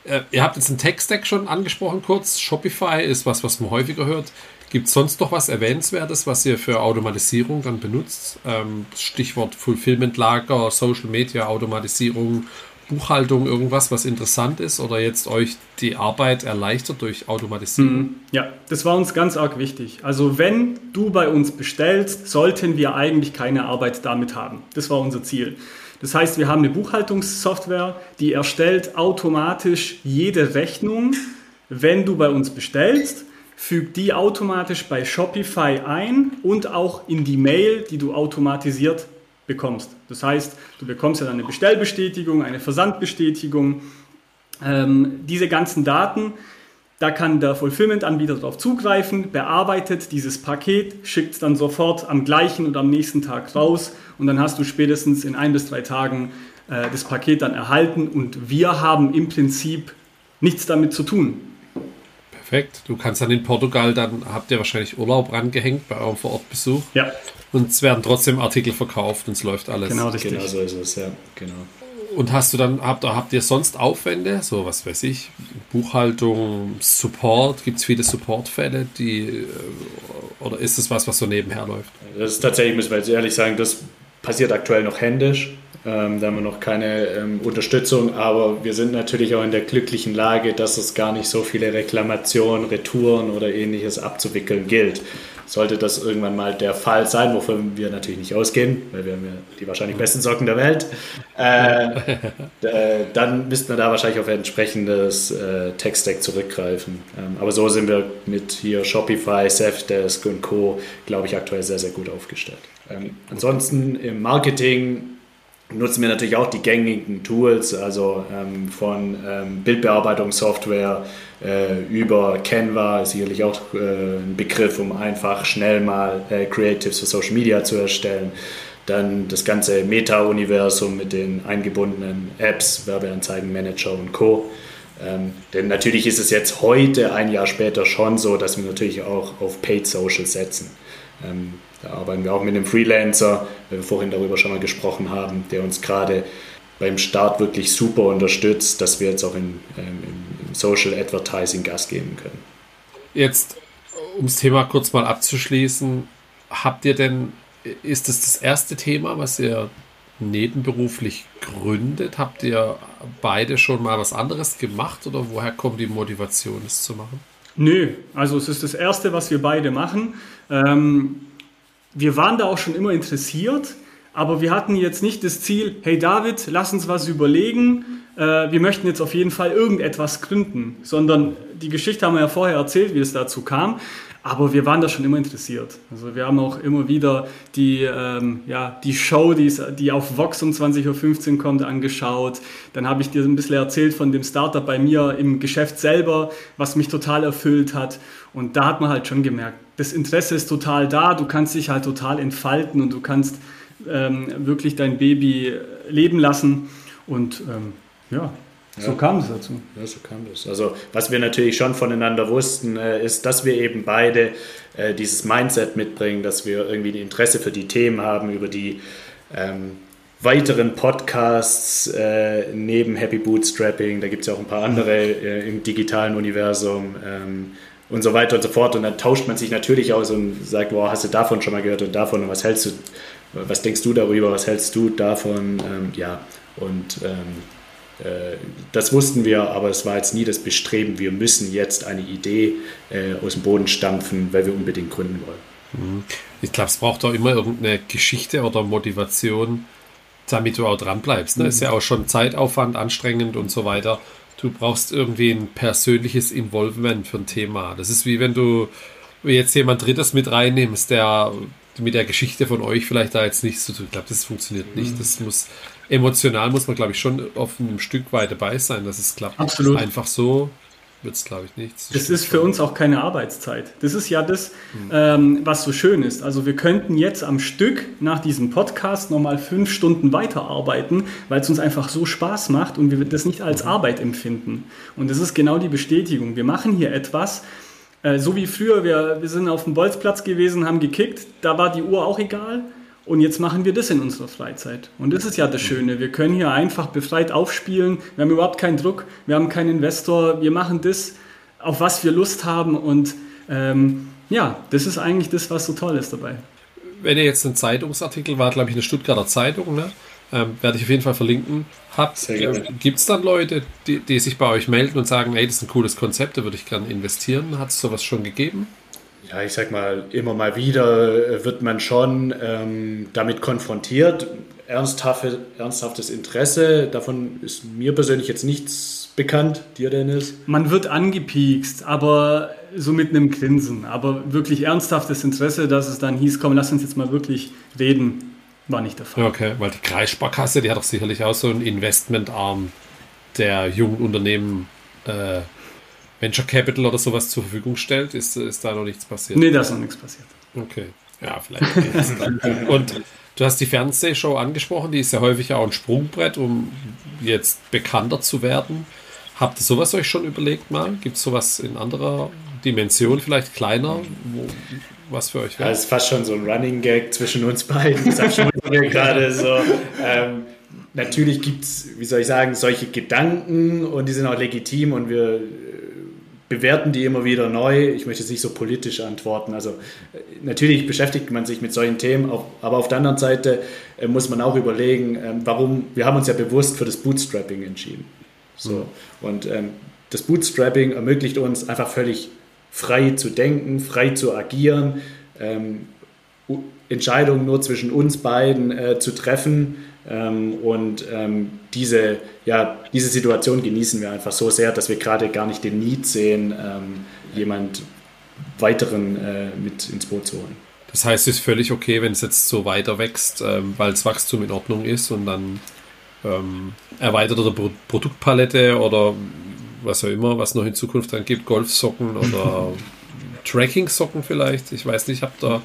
Äh, ihr habt jetzt einen Tech-Stack schon angesprochen kurz. Shopify ist was, was man häufiger hört. Gibt es sonst noch was Erwähnenswertes, was ihr für Automatisierung dann benutzt? Ähm, Stichwort Fulfillment-Lager, Social Media, Automatisierung, Buchhaltung, irgendwas, was interessant ist oder jetzt euch die Arbeit erleichtert durch Automatisierung? Mhm. Ja, das war uns ganz arg wichtig. Also wenn du bei uns bestellst, sollten wir eigentlich keine Arbeit damit haben. Das war unser Ziel. Das heißt, wir haben eine Buchhaltungssoftware, die erstellt automatisch jede Rechnung, wenn du bei uns bestellst, fügt die automatisch bei Shopify ein und auch in die Mail, die du automatisiert bekommst. Das heißt, du bekommst ja dann eine Bestellbestätigung, eine Versandbestätigung. Ähm, diese ganzen Daten da kann der Fulfillment-Anbieter darauf zugreifen, bearbeitet dieses Paket, schickt es dann sofort am gleichen oder am nächsten Tag raus und dann hast du spätestens in ein bis drei Tagen äh, das Paket dann erhalten und wir haben im Prinzip nichts damit zu tun. Perfekt. Du kannst dann in Portugal, dann habt ihr wahrscheinlich Urlaub rangehängt bei eurem Vorortbesuch. Ja. Und es werden trotzdem Artikel verkauft und es läuft alles. Genau, richtig. Genau so ist es, ja. Genau. Und hast du dann, habt, habt ihr sonst Aufwände, so was weiß ich, Buchhaltung, Support, gibt es viele Supportfälle, die äh, oder ist es was, was so nebenher läuft? Das ist tatsächlich, müssen wir jetzt ehrlich sagen, das passiert aktuell noch händisch. Ähm, da haben wir noch keine ähm, Unterstützung, aber wir sind natürlich auch in der glücklichen Lage, dass es gar nicht so viele Reklamationen, Retouren oder ähnliches abzuwickeln gilt. Sollte das irgendwann mal der Fall sein, wovon wir natürlich nicht ausgehen, weil wir haben ja die wahrscheinlich besten Socken der Welt, äh, äh, dann müssten wir da wahrscheinlich auf ein entsprechendes äh, Tech-Stack zurückgreifen. Ähm, aber so sind wir mit hier Shopify, Safdesk und Co., glaube ich, aktuell sehr, sehr gut aufgestellt. Ähm, ansonsten im Marketing nutzen wir natürlich auch die gängigen Tools, also ähm, von ähm, Bildbearbeitungssoftware äh, über Canva, sicherlich auch äh, ein Begriff, um einfach schnell mal äh, Creatives für Social Media zu erstellen. Dann das ganze Meta-Universum mit den eingebundenen Apps, Werbeanzeigenmanager und Co. Ähm, denn natürlich ist es jetzt heute, ein Jahr später, schon so, dass wir natürlich auch auf Paid Social setzen. Ähm, da arbeiten wir auch mit einem Freelancer, weil wir vorhin darüber schon mal gesprochen haben, der uns gerade beim Start wirklich super unterstützt, dass wir jetzt auch in, ähm, im Social Advertising Gas geben können. Jetzt, um das Thema kurz mal abzuschließen, habt ihr denn, ist das das erste Thema, was ihr nebenberuflich gründet? Habt ihr beide schon mal was anderes gemacht oder woher kommt die Motivation, es zu machen? Nö, also es ist das erste, was wir beide machen. Ähm, wir waren da auch schon immer interessiert, aber wir hatten jetzt nicht das Ziel, hey David, lass uns was überlegen, äh, wir möchten jetzt auf jeden Fall irgendetwas gründen, sondern die Geschichte haben wir ja vorher erzählt, wie es dazu kam. Aber wir waren da schon immer interessiert. Also wir haben auch immer wieder die, ähm, ja, die Show, die, die auf Vox um 20.15 Uhr kommt, angeschaut. Dann habe ich dir ein bisschen erzählt von dem Startup bei mir im Geschäft selber, was mich total erfüllt hat. Und da hat man halt schon gemerkt, das Interesse ist total da, du kannst dich halt total entfalten und du kannst ähm, wirklich dein Baby leben lassen. Und ähm, ja, so ja. kam es dazu. Ja, so kam es. Also, was wir natürlich schon voneinander wussten, äh, ist, dass wir eben beide äh, dieses Mindset mitbringen, dass wir irgendwie ein Interesse für die Themen haben, über die ähm, weiteren Podcasts äh, neben Happy Bootstrapping. Da gibt es ja auch ein paar andere äh, im digitalen Universum. Ähm, und so weiter und so fort. Und dann tauscht man sich natürlich aus und sagt, wow, hast du davon schon mal gehört und davon und was hältst du, was denkst du darüber, was hältst du davon? Ähm, ja, und ähm, äh, das wussten wir, aber es war jetzt nie das Bestreben, wir müssen jetzt eine Idee äh, aus dem Boden stampfen, weil wir unbedingt gründen wollen. Mhm. Ich glaube, es braucht auch immer irgendeine Geschichte oder Motivation, damit du auch dran bleibst. Ne? Ist ja auch schon Zeitaufwand, anstrengend und so weiter. Du brauchst irgendwie ein persönliches Involvement für ein Thema. Das ist wie wenn du jetzt jemand Drittes mit reinnimmst, der mit der Geschichte von euch vielleicht da jetzt nicht so tun. Ich glaube, das funktioniert nicht. Das muss emotional muss man, glaube ich, schon auf einem Stück weit dabei sein, dass es klappt. Absolut. Einfach so wird es, glaube ich, nicht. Das, das ist für uns auch keine Arbeitszeit. Das ist ja das, mhm. ähm, was so schön ist. Also wir könnten jetzt am Stück nach diesem Podcast nochmal fünf Stunden weiterarbeiten, weil es uns einfach so Spaß macht und wir das nicht als mhm. Arbeit empfinden. Und das ist genau die Bestätigung. Wir machen hier etwas, äh, so wie früher, wir, wir sind auf dem Bolzplatz gewesen, haben gekickt, da war die Uhr auch egal. Und jetzt machen wir das in unserer Freizeit. Und das ist ja das Schöne. Wir können hier einfach befreit aufspielen. Wir haben überhaupt keinen Druck. Wir haben keinen Investor. Wir machen das, auf was wir Lust haben. Und ähm, ja, das ist eigentlich das, was so toll ist dabei. Wenn ihr jetzt ein Zeitungsartikel war, glaube ich, eine Stuttgarter Zeitung, ne? ähm, werde ich auf jeden Fall verlinken. Habt, äh, Gibt es dann Leute, die, die, sich bei euch melden und sagen, hey, das ist ein cooles Konzept, da würde ich gerne investieren? Hat es sowas schon gegeben? Ja, ich sag mal, immer mal wieder äh, wird man schon ähm, damit konfrontiert. Ernsthafte, ernsthaftes Interesse, davon ist mir persönlich jetzt nichts bekannt. Dir, Dennis? Man wird angepiekst, aber so mit einem Grinsen. Aber wirklich ernsthaftes Interesse, dass es dann hieß, komm, lass uns jetzt mal wirklich reden war nicht der Fall. Okay, weil die Kreissparkasse, die hat doch sicherlich auch so einen Investmentarm, der jungen Unternehmen äh, Venture Capital oder sowas zur Verfügung stellt. Ist, ist da noch nichts passiert? Nee, da ist noch nichts passiert. Okay, ja, vielleicht. Und du hast die Fernsehshow angesprochen, die ist ja häufig auch ein Sprungbrett, um jetzt bekannter zu werden. Habt ihr sowas euch schon überlegt mal? Gibt es sowas in anderer Dimension, vielleicht kleiner, wo, was für euch wäre? Das ist fast schon so ein Running Gag zwischen uns beiden. Das schon gerade so. Ähm, natürlich gibt es, wie soll ich sagen, solche Gedanken und die sind auch legitim und wir bewerten die immer wieder neu. Ich möchte jetzt nicht so politisch antworten. Also äh, natürlich beschäftigt man sich mit solchen Themen, aber auf der anderen Seite äh, muss man auch überlegen, ähm, warum, wir haben uns ja bewusst für das Bootstrapping entschieden. So. Mhm. Und ähm, das Bootstrapping ermöglicht uns einfach völlig frei zu denken, frei zu agieren, ähm, Entscheidungen nur zwischen uns beiden äh, zu treffen. Ähm, und ähm, diese, ja, diese Situation genießen wir einfach so sehr, dass wir gerade gar nicht den Need sehen, ähm, jemand weiteren äh, mit ins Boot zu holen. Das heißt, es ist völlig okay, wenn es jetzt so weiter wächst, ähm, weil das Wachstum in Ordnung ist und dann ähm, erweiterte Pro Produktpalette oder was auch immer, was noch in Zukunft dann gibt, Golfsocken oder Tracking-Socken vielleicht. Ich weiß nicht, habt ihr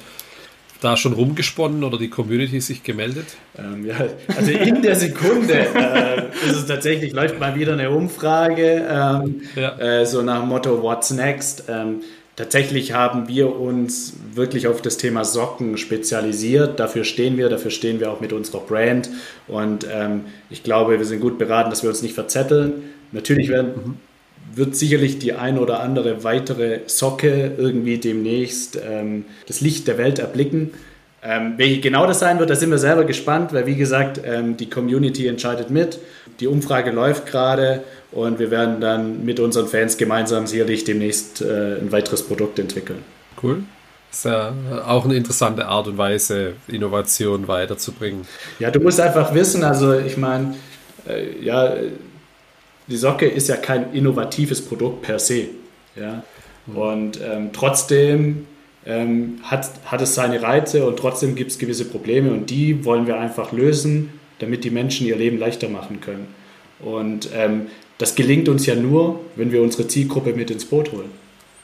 da schon rumgesponnen oder die Community sich gemeldet? Ähm, ja, also in der Sekunde äh, ist es tatsächlich, läuft mal wieder eine Umfrage, ähm, ja. äh, so nach dem Motto What's next? Ähm, tatsächlich haben wir uns wirklich auf das Thema Socken spezialisiert. Dafür stehen wir, dafür stehen wir auch mit unserer Brand. Und ähm, ich glaube, wir sind gut beraten, dass wir uns nicht verzetteln. Natürlich werden, mhm wird sicherlich die ein oder andere weitere Socke irgendwie demnächst ähm, das Licht der Welt erblicken. Ähm, welche genau das sein wird, da sind wir selber gespannt, weil wie gesagt, ähm, die Community entscheidet mit. Die Umfrage läuft gerade und wir werden dann mit unseren Fans gemeinsam sicherlich demnächst äh, ein weiteres Produkt entwickeln. Cool. Das ist ja auch eine interessante Art und Weise, Innovation weiterzubringen. Ja, du musst einfach wissen, also ich meine, äh, ja, die Socke ist ja kein innovatives Produkt per se. Ja? Und ähm, trotzdem ähm, hat, hat es seine Reize und trotzdem gibt es gewisse Probleme und die wollen wir einfach lösen, damit die Menschen ihr Leben leichter machen können. Und ähm, das gelingt uns ja nur, wenn wir unsere Zielgruppe mit ins Boot holen.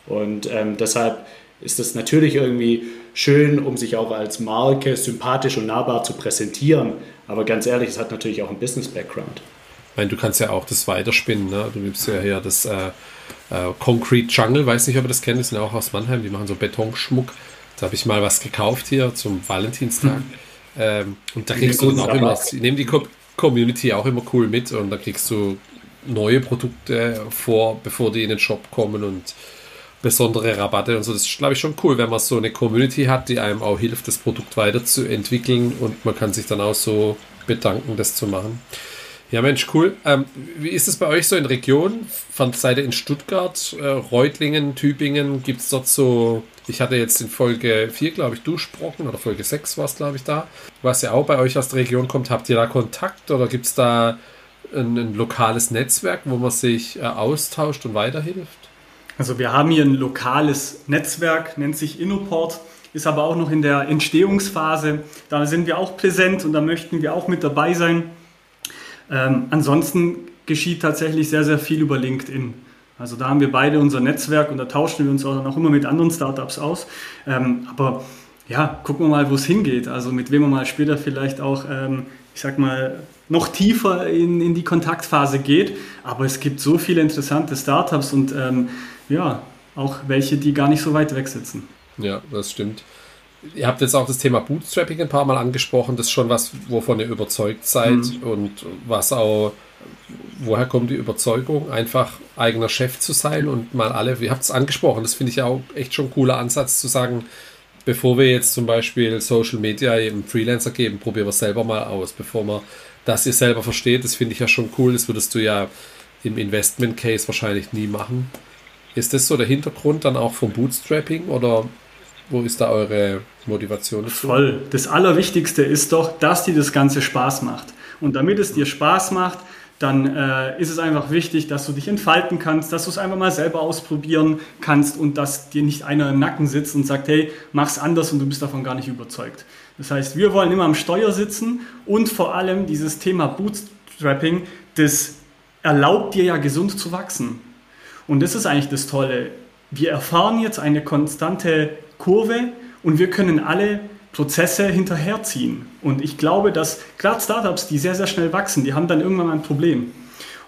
Und ähm, deshalb ist es natürlich irgendwie schön, um sich auch als Marke sympathisch und nahbar zu präsentieren. Aber ganz ehrlich, es hat natürlich auch einen Business-Background meine, du kannst ja auch das weiterspinnen. Ne? Du nimmst ja hier das äh, äh, Concrete Jungle, weiß nicht, ob ihr das kennt, das sind auch aus Mannheim, die machen so Betonschmuck. Da habe ich mal was gekauft hier zum Valentinstag. Mhm. Ähm, und da kriegst du auch immer, ich nehme die Community auch immer cool mit und da kriegst du neue Produkte vor, bevor die in den Shop kommen und besondere Rabatte und so. Das ist, glaube ich, schon cool, wenn man so eine Community hat, die einem auch hilft, das Produkt weiterzuentwickeln und man kann sich dann auch so bedanken, das zu machen. Ja, Mensch, cool. Ähm, wie ist es bei euch so in Regionen? Von Seite in Stuttgart, äh, Reutlingen, Tübingen? Gibt es dort so, ich hatte jetzt in Folge 4, glaube ich, Duschbrocken oder Folge 6 war es, glaube ich, da, was ja auch bei euch aus der Region kommt. Habt ihr da Kontakt oder gibt es da ein, ein, lokales Netzwerk, wo man sich äh, austauscht und weiterhilft? Also wir haben hier ein lokales Netzwerk, nennt sich Innoport, ist aber auch noch in der Entstehungsphase. Da sind wir auch präsent und da möchten wir auch mit dabei sein. Ähm, ansonsten geschieht tatsächlich sehr, sehr viel über LinkedIn. Also da haben wir beide unser Netzwerk und da tauschen wir uns auch noch immer mit anderen Startups aus. Ähm, aber ja, gucken wir mal, wo es hingeht. Also mit wem wir mal später vielleicht auch, ähm, ich sag mal, noch tiefer in, in die Kontaktphase geht. Aber es gibt so viele interessante Startups und ähm, ja, auch welche, die gar nicht so weit weg sitzen. Ja, das stimmt. Ihr habt jetzt auch das Thema Bootstrapping ein paar Mal angesprochen. Das ist schon was, wovon ihr überzeugt seid mhm. und was auch, woher kommt die Überzeugung, einfach eigener Chef zu sein und mal alle, ihr habt es angesprochen, das finde ich auch echt schon ein cooler Ansatz zu sagen, bevor wir jetzt zum Beispiel Social Media eben Freelancer geben, probieren wir es selber mal aus, bevor man das ihr selber versteht. Das finde ich ja schon cool. Das würdest du ja im Investment Case wahrscheinlich nie machen. Ist das so der Hintergrund dann auch vom Bootstrapping oder wo ist da eure Motivation dazu? Voll. Das Allerwichtigste ist doch, dass dir das Ganze Spaß macht. Und damit es dir Spaß macht, dann äh, ist es einfach wichtig, dass du dich entfalten kannst, dass du es einfach mal selber ausprobieren kannst und dass dir nicht einer im Nacken sitzt und sagt, hey, mach's anders und du bist davon gar nicht überzeugt. Das heißt, wir wollen immer am Steuer sitzen und vor allem dieses Thema Bootstrapping, das erlaubt dir ja gesund zu wachsen. Und das ist eigentlich das Tolle. Wir erfahren jetzt eine konstante Kurve und wir können alle Prozesse hinterherziehen. Und ich glaube, dass gerade Startups, die sehr, sehr schnell wachsen, die haben dann irgendwann ein Problem.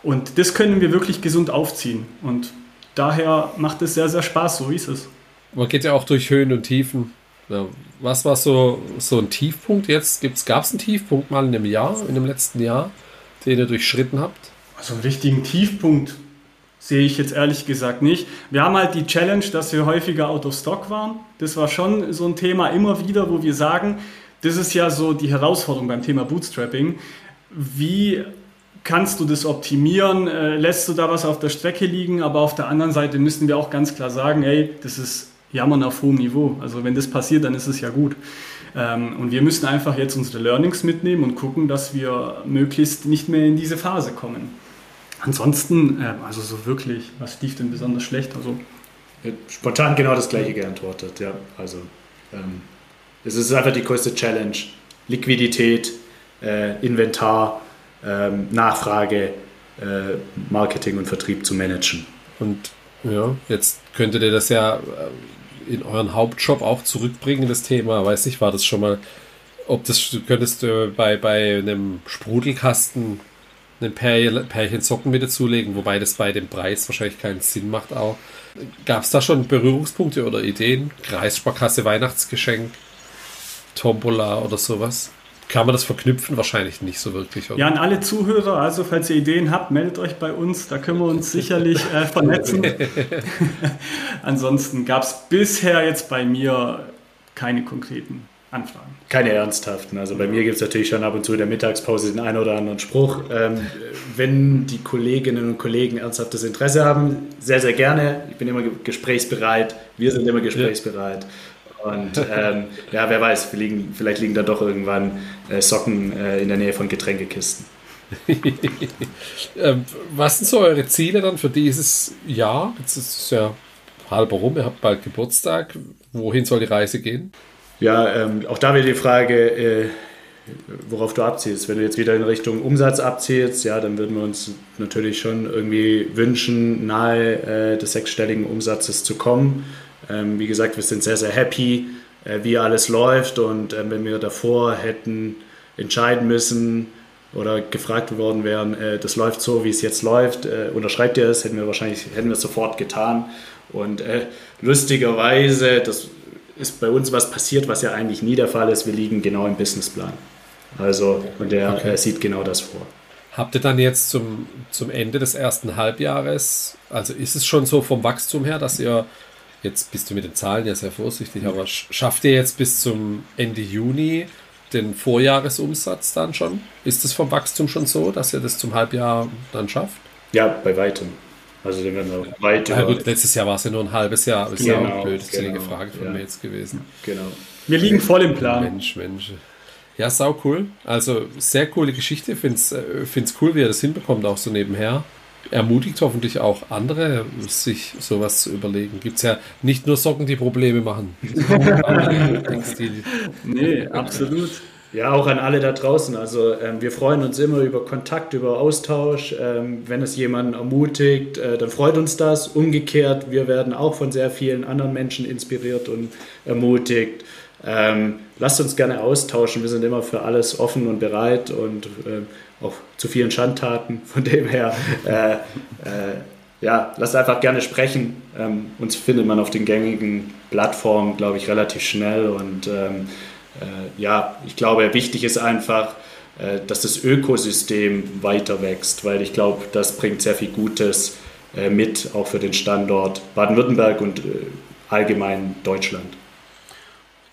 Und das können wir wirklich gesund aufziehen. Und daher macht es sehr, sehr Spaß, so ist es. Man geht ja auch durch Höhen und Tiefen. Was war so, so ein Tiefpunkt jetzt? Gab es einen Tiefpunkt mal in dem Jahr, in dem letzten Jahr, den ihr durchschritten habt? Also einen richtigen Tiefpunkt sehe ich jetzt ehrlich gesagt nicht. Wir haben halt die Challenge, dass wir häufiger out of stock waren. Das war schon so ein Thema immer wieder, wo wir sagen, das ist ja so die Herausforderung beim Thema Bootstrapping. Wie kannst du das optimieren? Äh, lässt du da was auf der Strecke liegen? Aber auf der anderen Seite müssen wir auch ganz klar sagen, ey, das ist Jammern auf hohem Niveau. Also wenn das passiert, dann ist es ja gut. Ähm, und wir müssen einfach jetzt unsere Learnings mitnehmen und gucken, dass wir möglichst nicht mehr in diese Phase kommen. Ansonsten, äh, also so wirklich, was lief denn besonders schlecht? Also, Spontan genau das gleiche geantwortet, ja. Also ähm, es ist einfach die größte Challenge. Liquidität, äh, Inventar, ähm, Nachfrage, äh, Marketing und Vertrieb zu managen. Und ja, jetzt könntet ihr das ja äh, in euren Hauptjob auch zurückbringen, das Thema. Weiß nicht, war das schon mal, ob das, du könntest äh, bei, bei einem Sprudelkasten ein Pärchen Socken mit dazulegen, wobei das bei dem Preis wahrscheinlich keinen Sinn macht auch. Gab es da schon Berührungspunkte oder Ideen? Kreissparkasse, Weihnachtsgeschenk, Tombola oder sowas? Kann man das verknüpfen? Wahrscheinlich nicht so wirklich. Oder? Ja, an alle Zuhörer, also falls ihr Ideen habt, meldet euch bei uns, da können wir uns sicherlich äh, vernetzen. Ansonsten gab es bisher jetzt bei mir keine konkreten Anfragen. Keine ernsthaften. Also bei mir gibt es natürlich schon ab und zu in der Mittagspause den einen oder anderen Spruch. Ähm, wenn die Kolleginnen und Kollegen ernsthaftes Interesse haben, sehr, sehr gerne. Ich bin immer gesprächsbereit. Wir sind immer gesprächsbereit. Und ähm, ja, wer weiß, liegen, vielleicht liegen da doch irgendwann äh, Socken äh, in der Nähe von Getränkekisten. ähm, was sind so eure Ziele dann für dieses Jahr? Jetzt ist es ja halber rum, ihr habt bald Geburtstag. Wohin soll die Reise gehen? Ja, ähm, auch da wäre die Frage, äh, worauf du abziehst. Wenn du jetzt wieder in Richtung Umsatz abziehst, ja, dann würden wir uns natürlich schon irgendwie wünschen, nahe äh, des sechsstelligen Umsatzes zu kommen. Ähm, wie gesagt, wir sind sehr, sehr happy, äh, wie alles läuft und äh, wenn wir davor hätten entscheiden müssen oder gefragt worden wären, äh, das läuft so, wie es jetzt läuft, äh, unterschreibt ihr es, hätten wir wahrscheinlich hätten wir sofort getan. Und lustigerweise, das ist bei uns was passiert, was ja eigentlich nie der Fall ist. Wir liegen genau im Businessplan. Also, und der okay. sieht genau das vor. Habt ihr dann jetzt zum, zum Ende des ersten Halbjahres, also ist es schon so vom Wachstum her, dass ihr, jetzt bist du mit den Zahlen ja sehr vorsichtig, aber schafft ihr jetzt bis zum Ende Juni den Vorjahresumsatz dann schon? Ist es vom Wachstum schon so, dass ihr das zum Halbjahr dann schafft? Ja, bei weitem. Also den werden wir weit ja, gut, letztes Jahr war es ja nur ein halbes Jahr. Das ist genau, ja auch blöd, genau, eine Frage von ja. mir jetzt gewesen. Genau. Wir liegen voll im Plan. Mensch, Mensch. Ja, sau cool. Also sehr coole Geschichte. Finde es äh, cool, wie er das hinbekommt, auch so nebenher. Ermutigt hoffentlich auch andere, sich sowas zu überlegen. Gibt es ja nicht nur Socken, die Probleme machen. nee, absolut. Ja, auch an alle da draußen. Also ähm, wir freuen uns immer über Kontakt, über Austausch. Ähm, wenn es jemanden ermutigt, äh, dann freut uns das. Umgekehrt, wir werden auch von sehr vielen anderen Menschen inspiriert und ermutigt. Ähm, lasst uns gerne austauschen. Wir sind immer für alles offen und bereit und äh, auch zu vielen Schandtaten. Von dem her, äh, äh, ja, lasst einfach gerne sprechen. Ähm, uns findet man auf den gängigen Plattformen, glaube ich, relativ schnell und ähm, äh, ja, ich glaube, wichtig ist einfach, äh, dass das Ökosystem weiter wächst, weil ich glaube, das bringt sehr viel Gutes äh, mit, auch für den Standort Baden-Württemberg und allgemein Deutschland.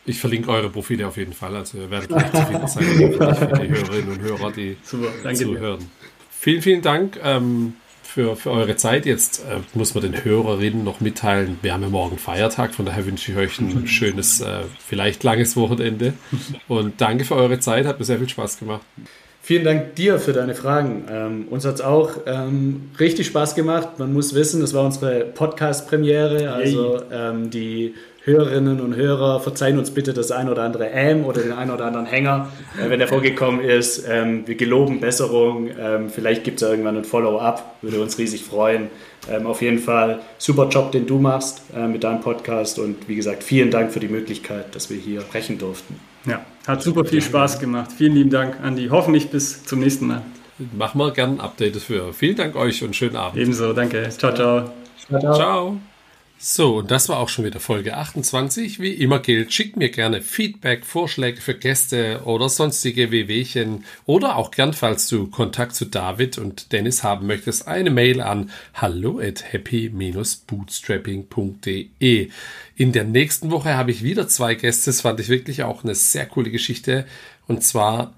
Ich verlinke eure Profile auf jeden Fall, also ihr werdet gleich zu finden sein für die Hörerinnen und Hörer, die Super, zuhören. Vielen, vielen Dank. Ähm, für, für eure Zeit. Jetzt äh, muss man den Hörerinnen noch mitteilen, wir haben ja morgen Feiertag, von daher wünsche ich euch ein schönes, äh, vielleicht langes Wochenende. Und danke für eure Zeit, hat mir sehr viel Spaß gemacht. Vielen Dank dir für deine Fragen. Ähm, uns hat es auch ähm, richtig Spaß gemacht. Man muss wissen, das war unsere Podcast-Premiere. Also ähm, die Hörerinnen und Hörer, verzeihen uns bitte das ein oder andere Ähm oder den ein oder anderen Hänger, äh, wenn der vorgekommen ist. Ähm, wir geloben Besserung. Ähm, vielleicht gibt es ja irgendwann ein Follow-up. Würde uns riesig freuen. Ähm, auf jeden Fall super Job, den du machst äh, mit deinem Podcast. Und wie gesagt, vielen Dank für die Möglichkeit, dass wir hier sprechen durften. Ja, hat super viel Spaß gemacht. Vielen lieben Dank, Andi. Hoffentlich bis zum nächsten Mal. Machen wir gerne ein Update dafür. Vielen Dank euch und schönen Abend. Ebenso, danke. Ciao, ciao. Ciao. ciao. ciao. So, und das war auch schon wieder Folge 28. Wie immer gilt, schickt mir gerne Feedback, Vorschläge für Gäste oder sonstige Wehwehchen oder auch gern, falls du Kontakt zu David und Dennis haben möchtest, eine Mail an hallo at happy-bootstrapping.de. In der nächsten Woche habe ich wieder zwei Gäste. Das fand ich wirklich auch eine sehr coole Geschichte. Und zwar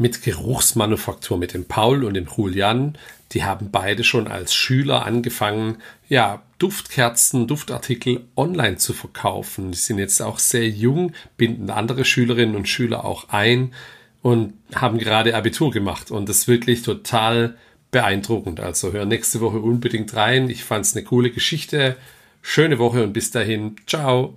mit Geruchsmanufaktur, mit dem Paul und dem Julian. Die haben beide schon als Schüler angefangen, ja, Duftkerzen, Duftartikel online zu verkaufen. Die sind jetzt auch sehr jung, binden andere Schülerinnen und Schüler auch ein und haben gerade Abitur gemacht. Und das ist wirklich total beeindruckend. Also hör nächste Woche unbedingt rein. Ich fand es eine coole Geschichte. Schöne Woche und bis dahin. Ciao.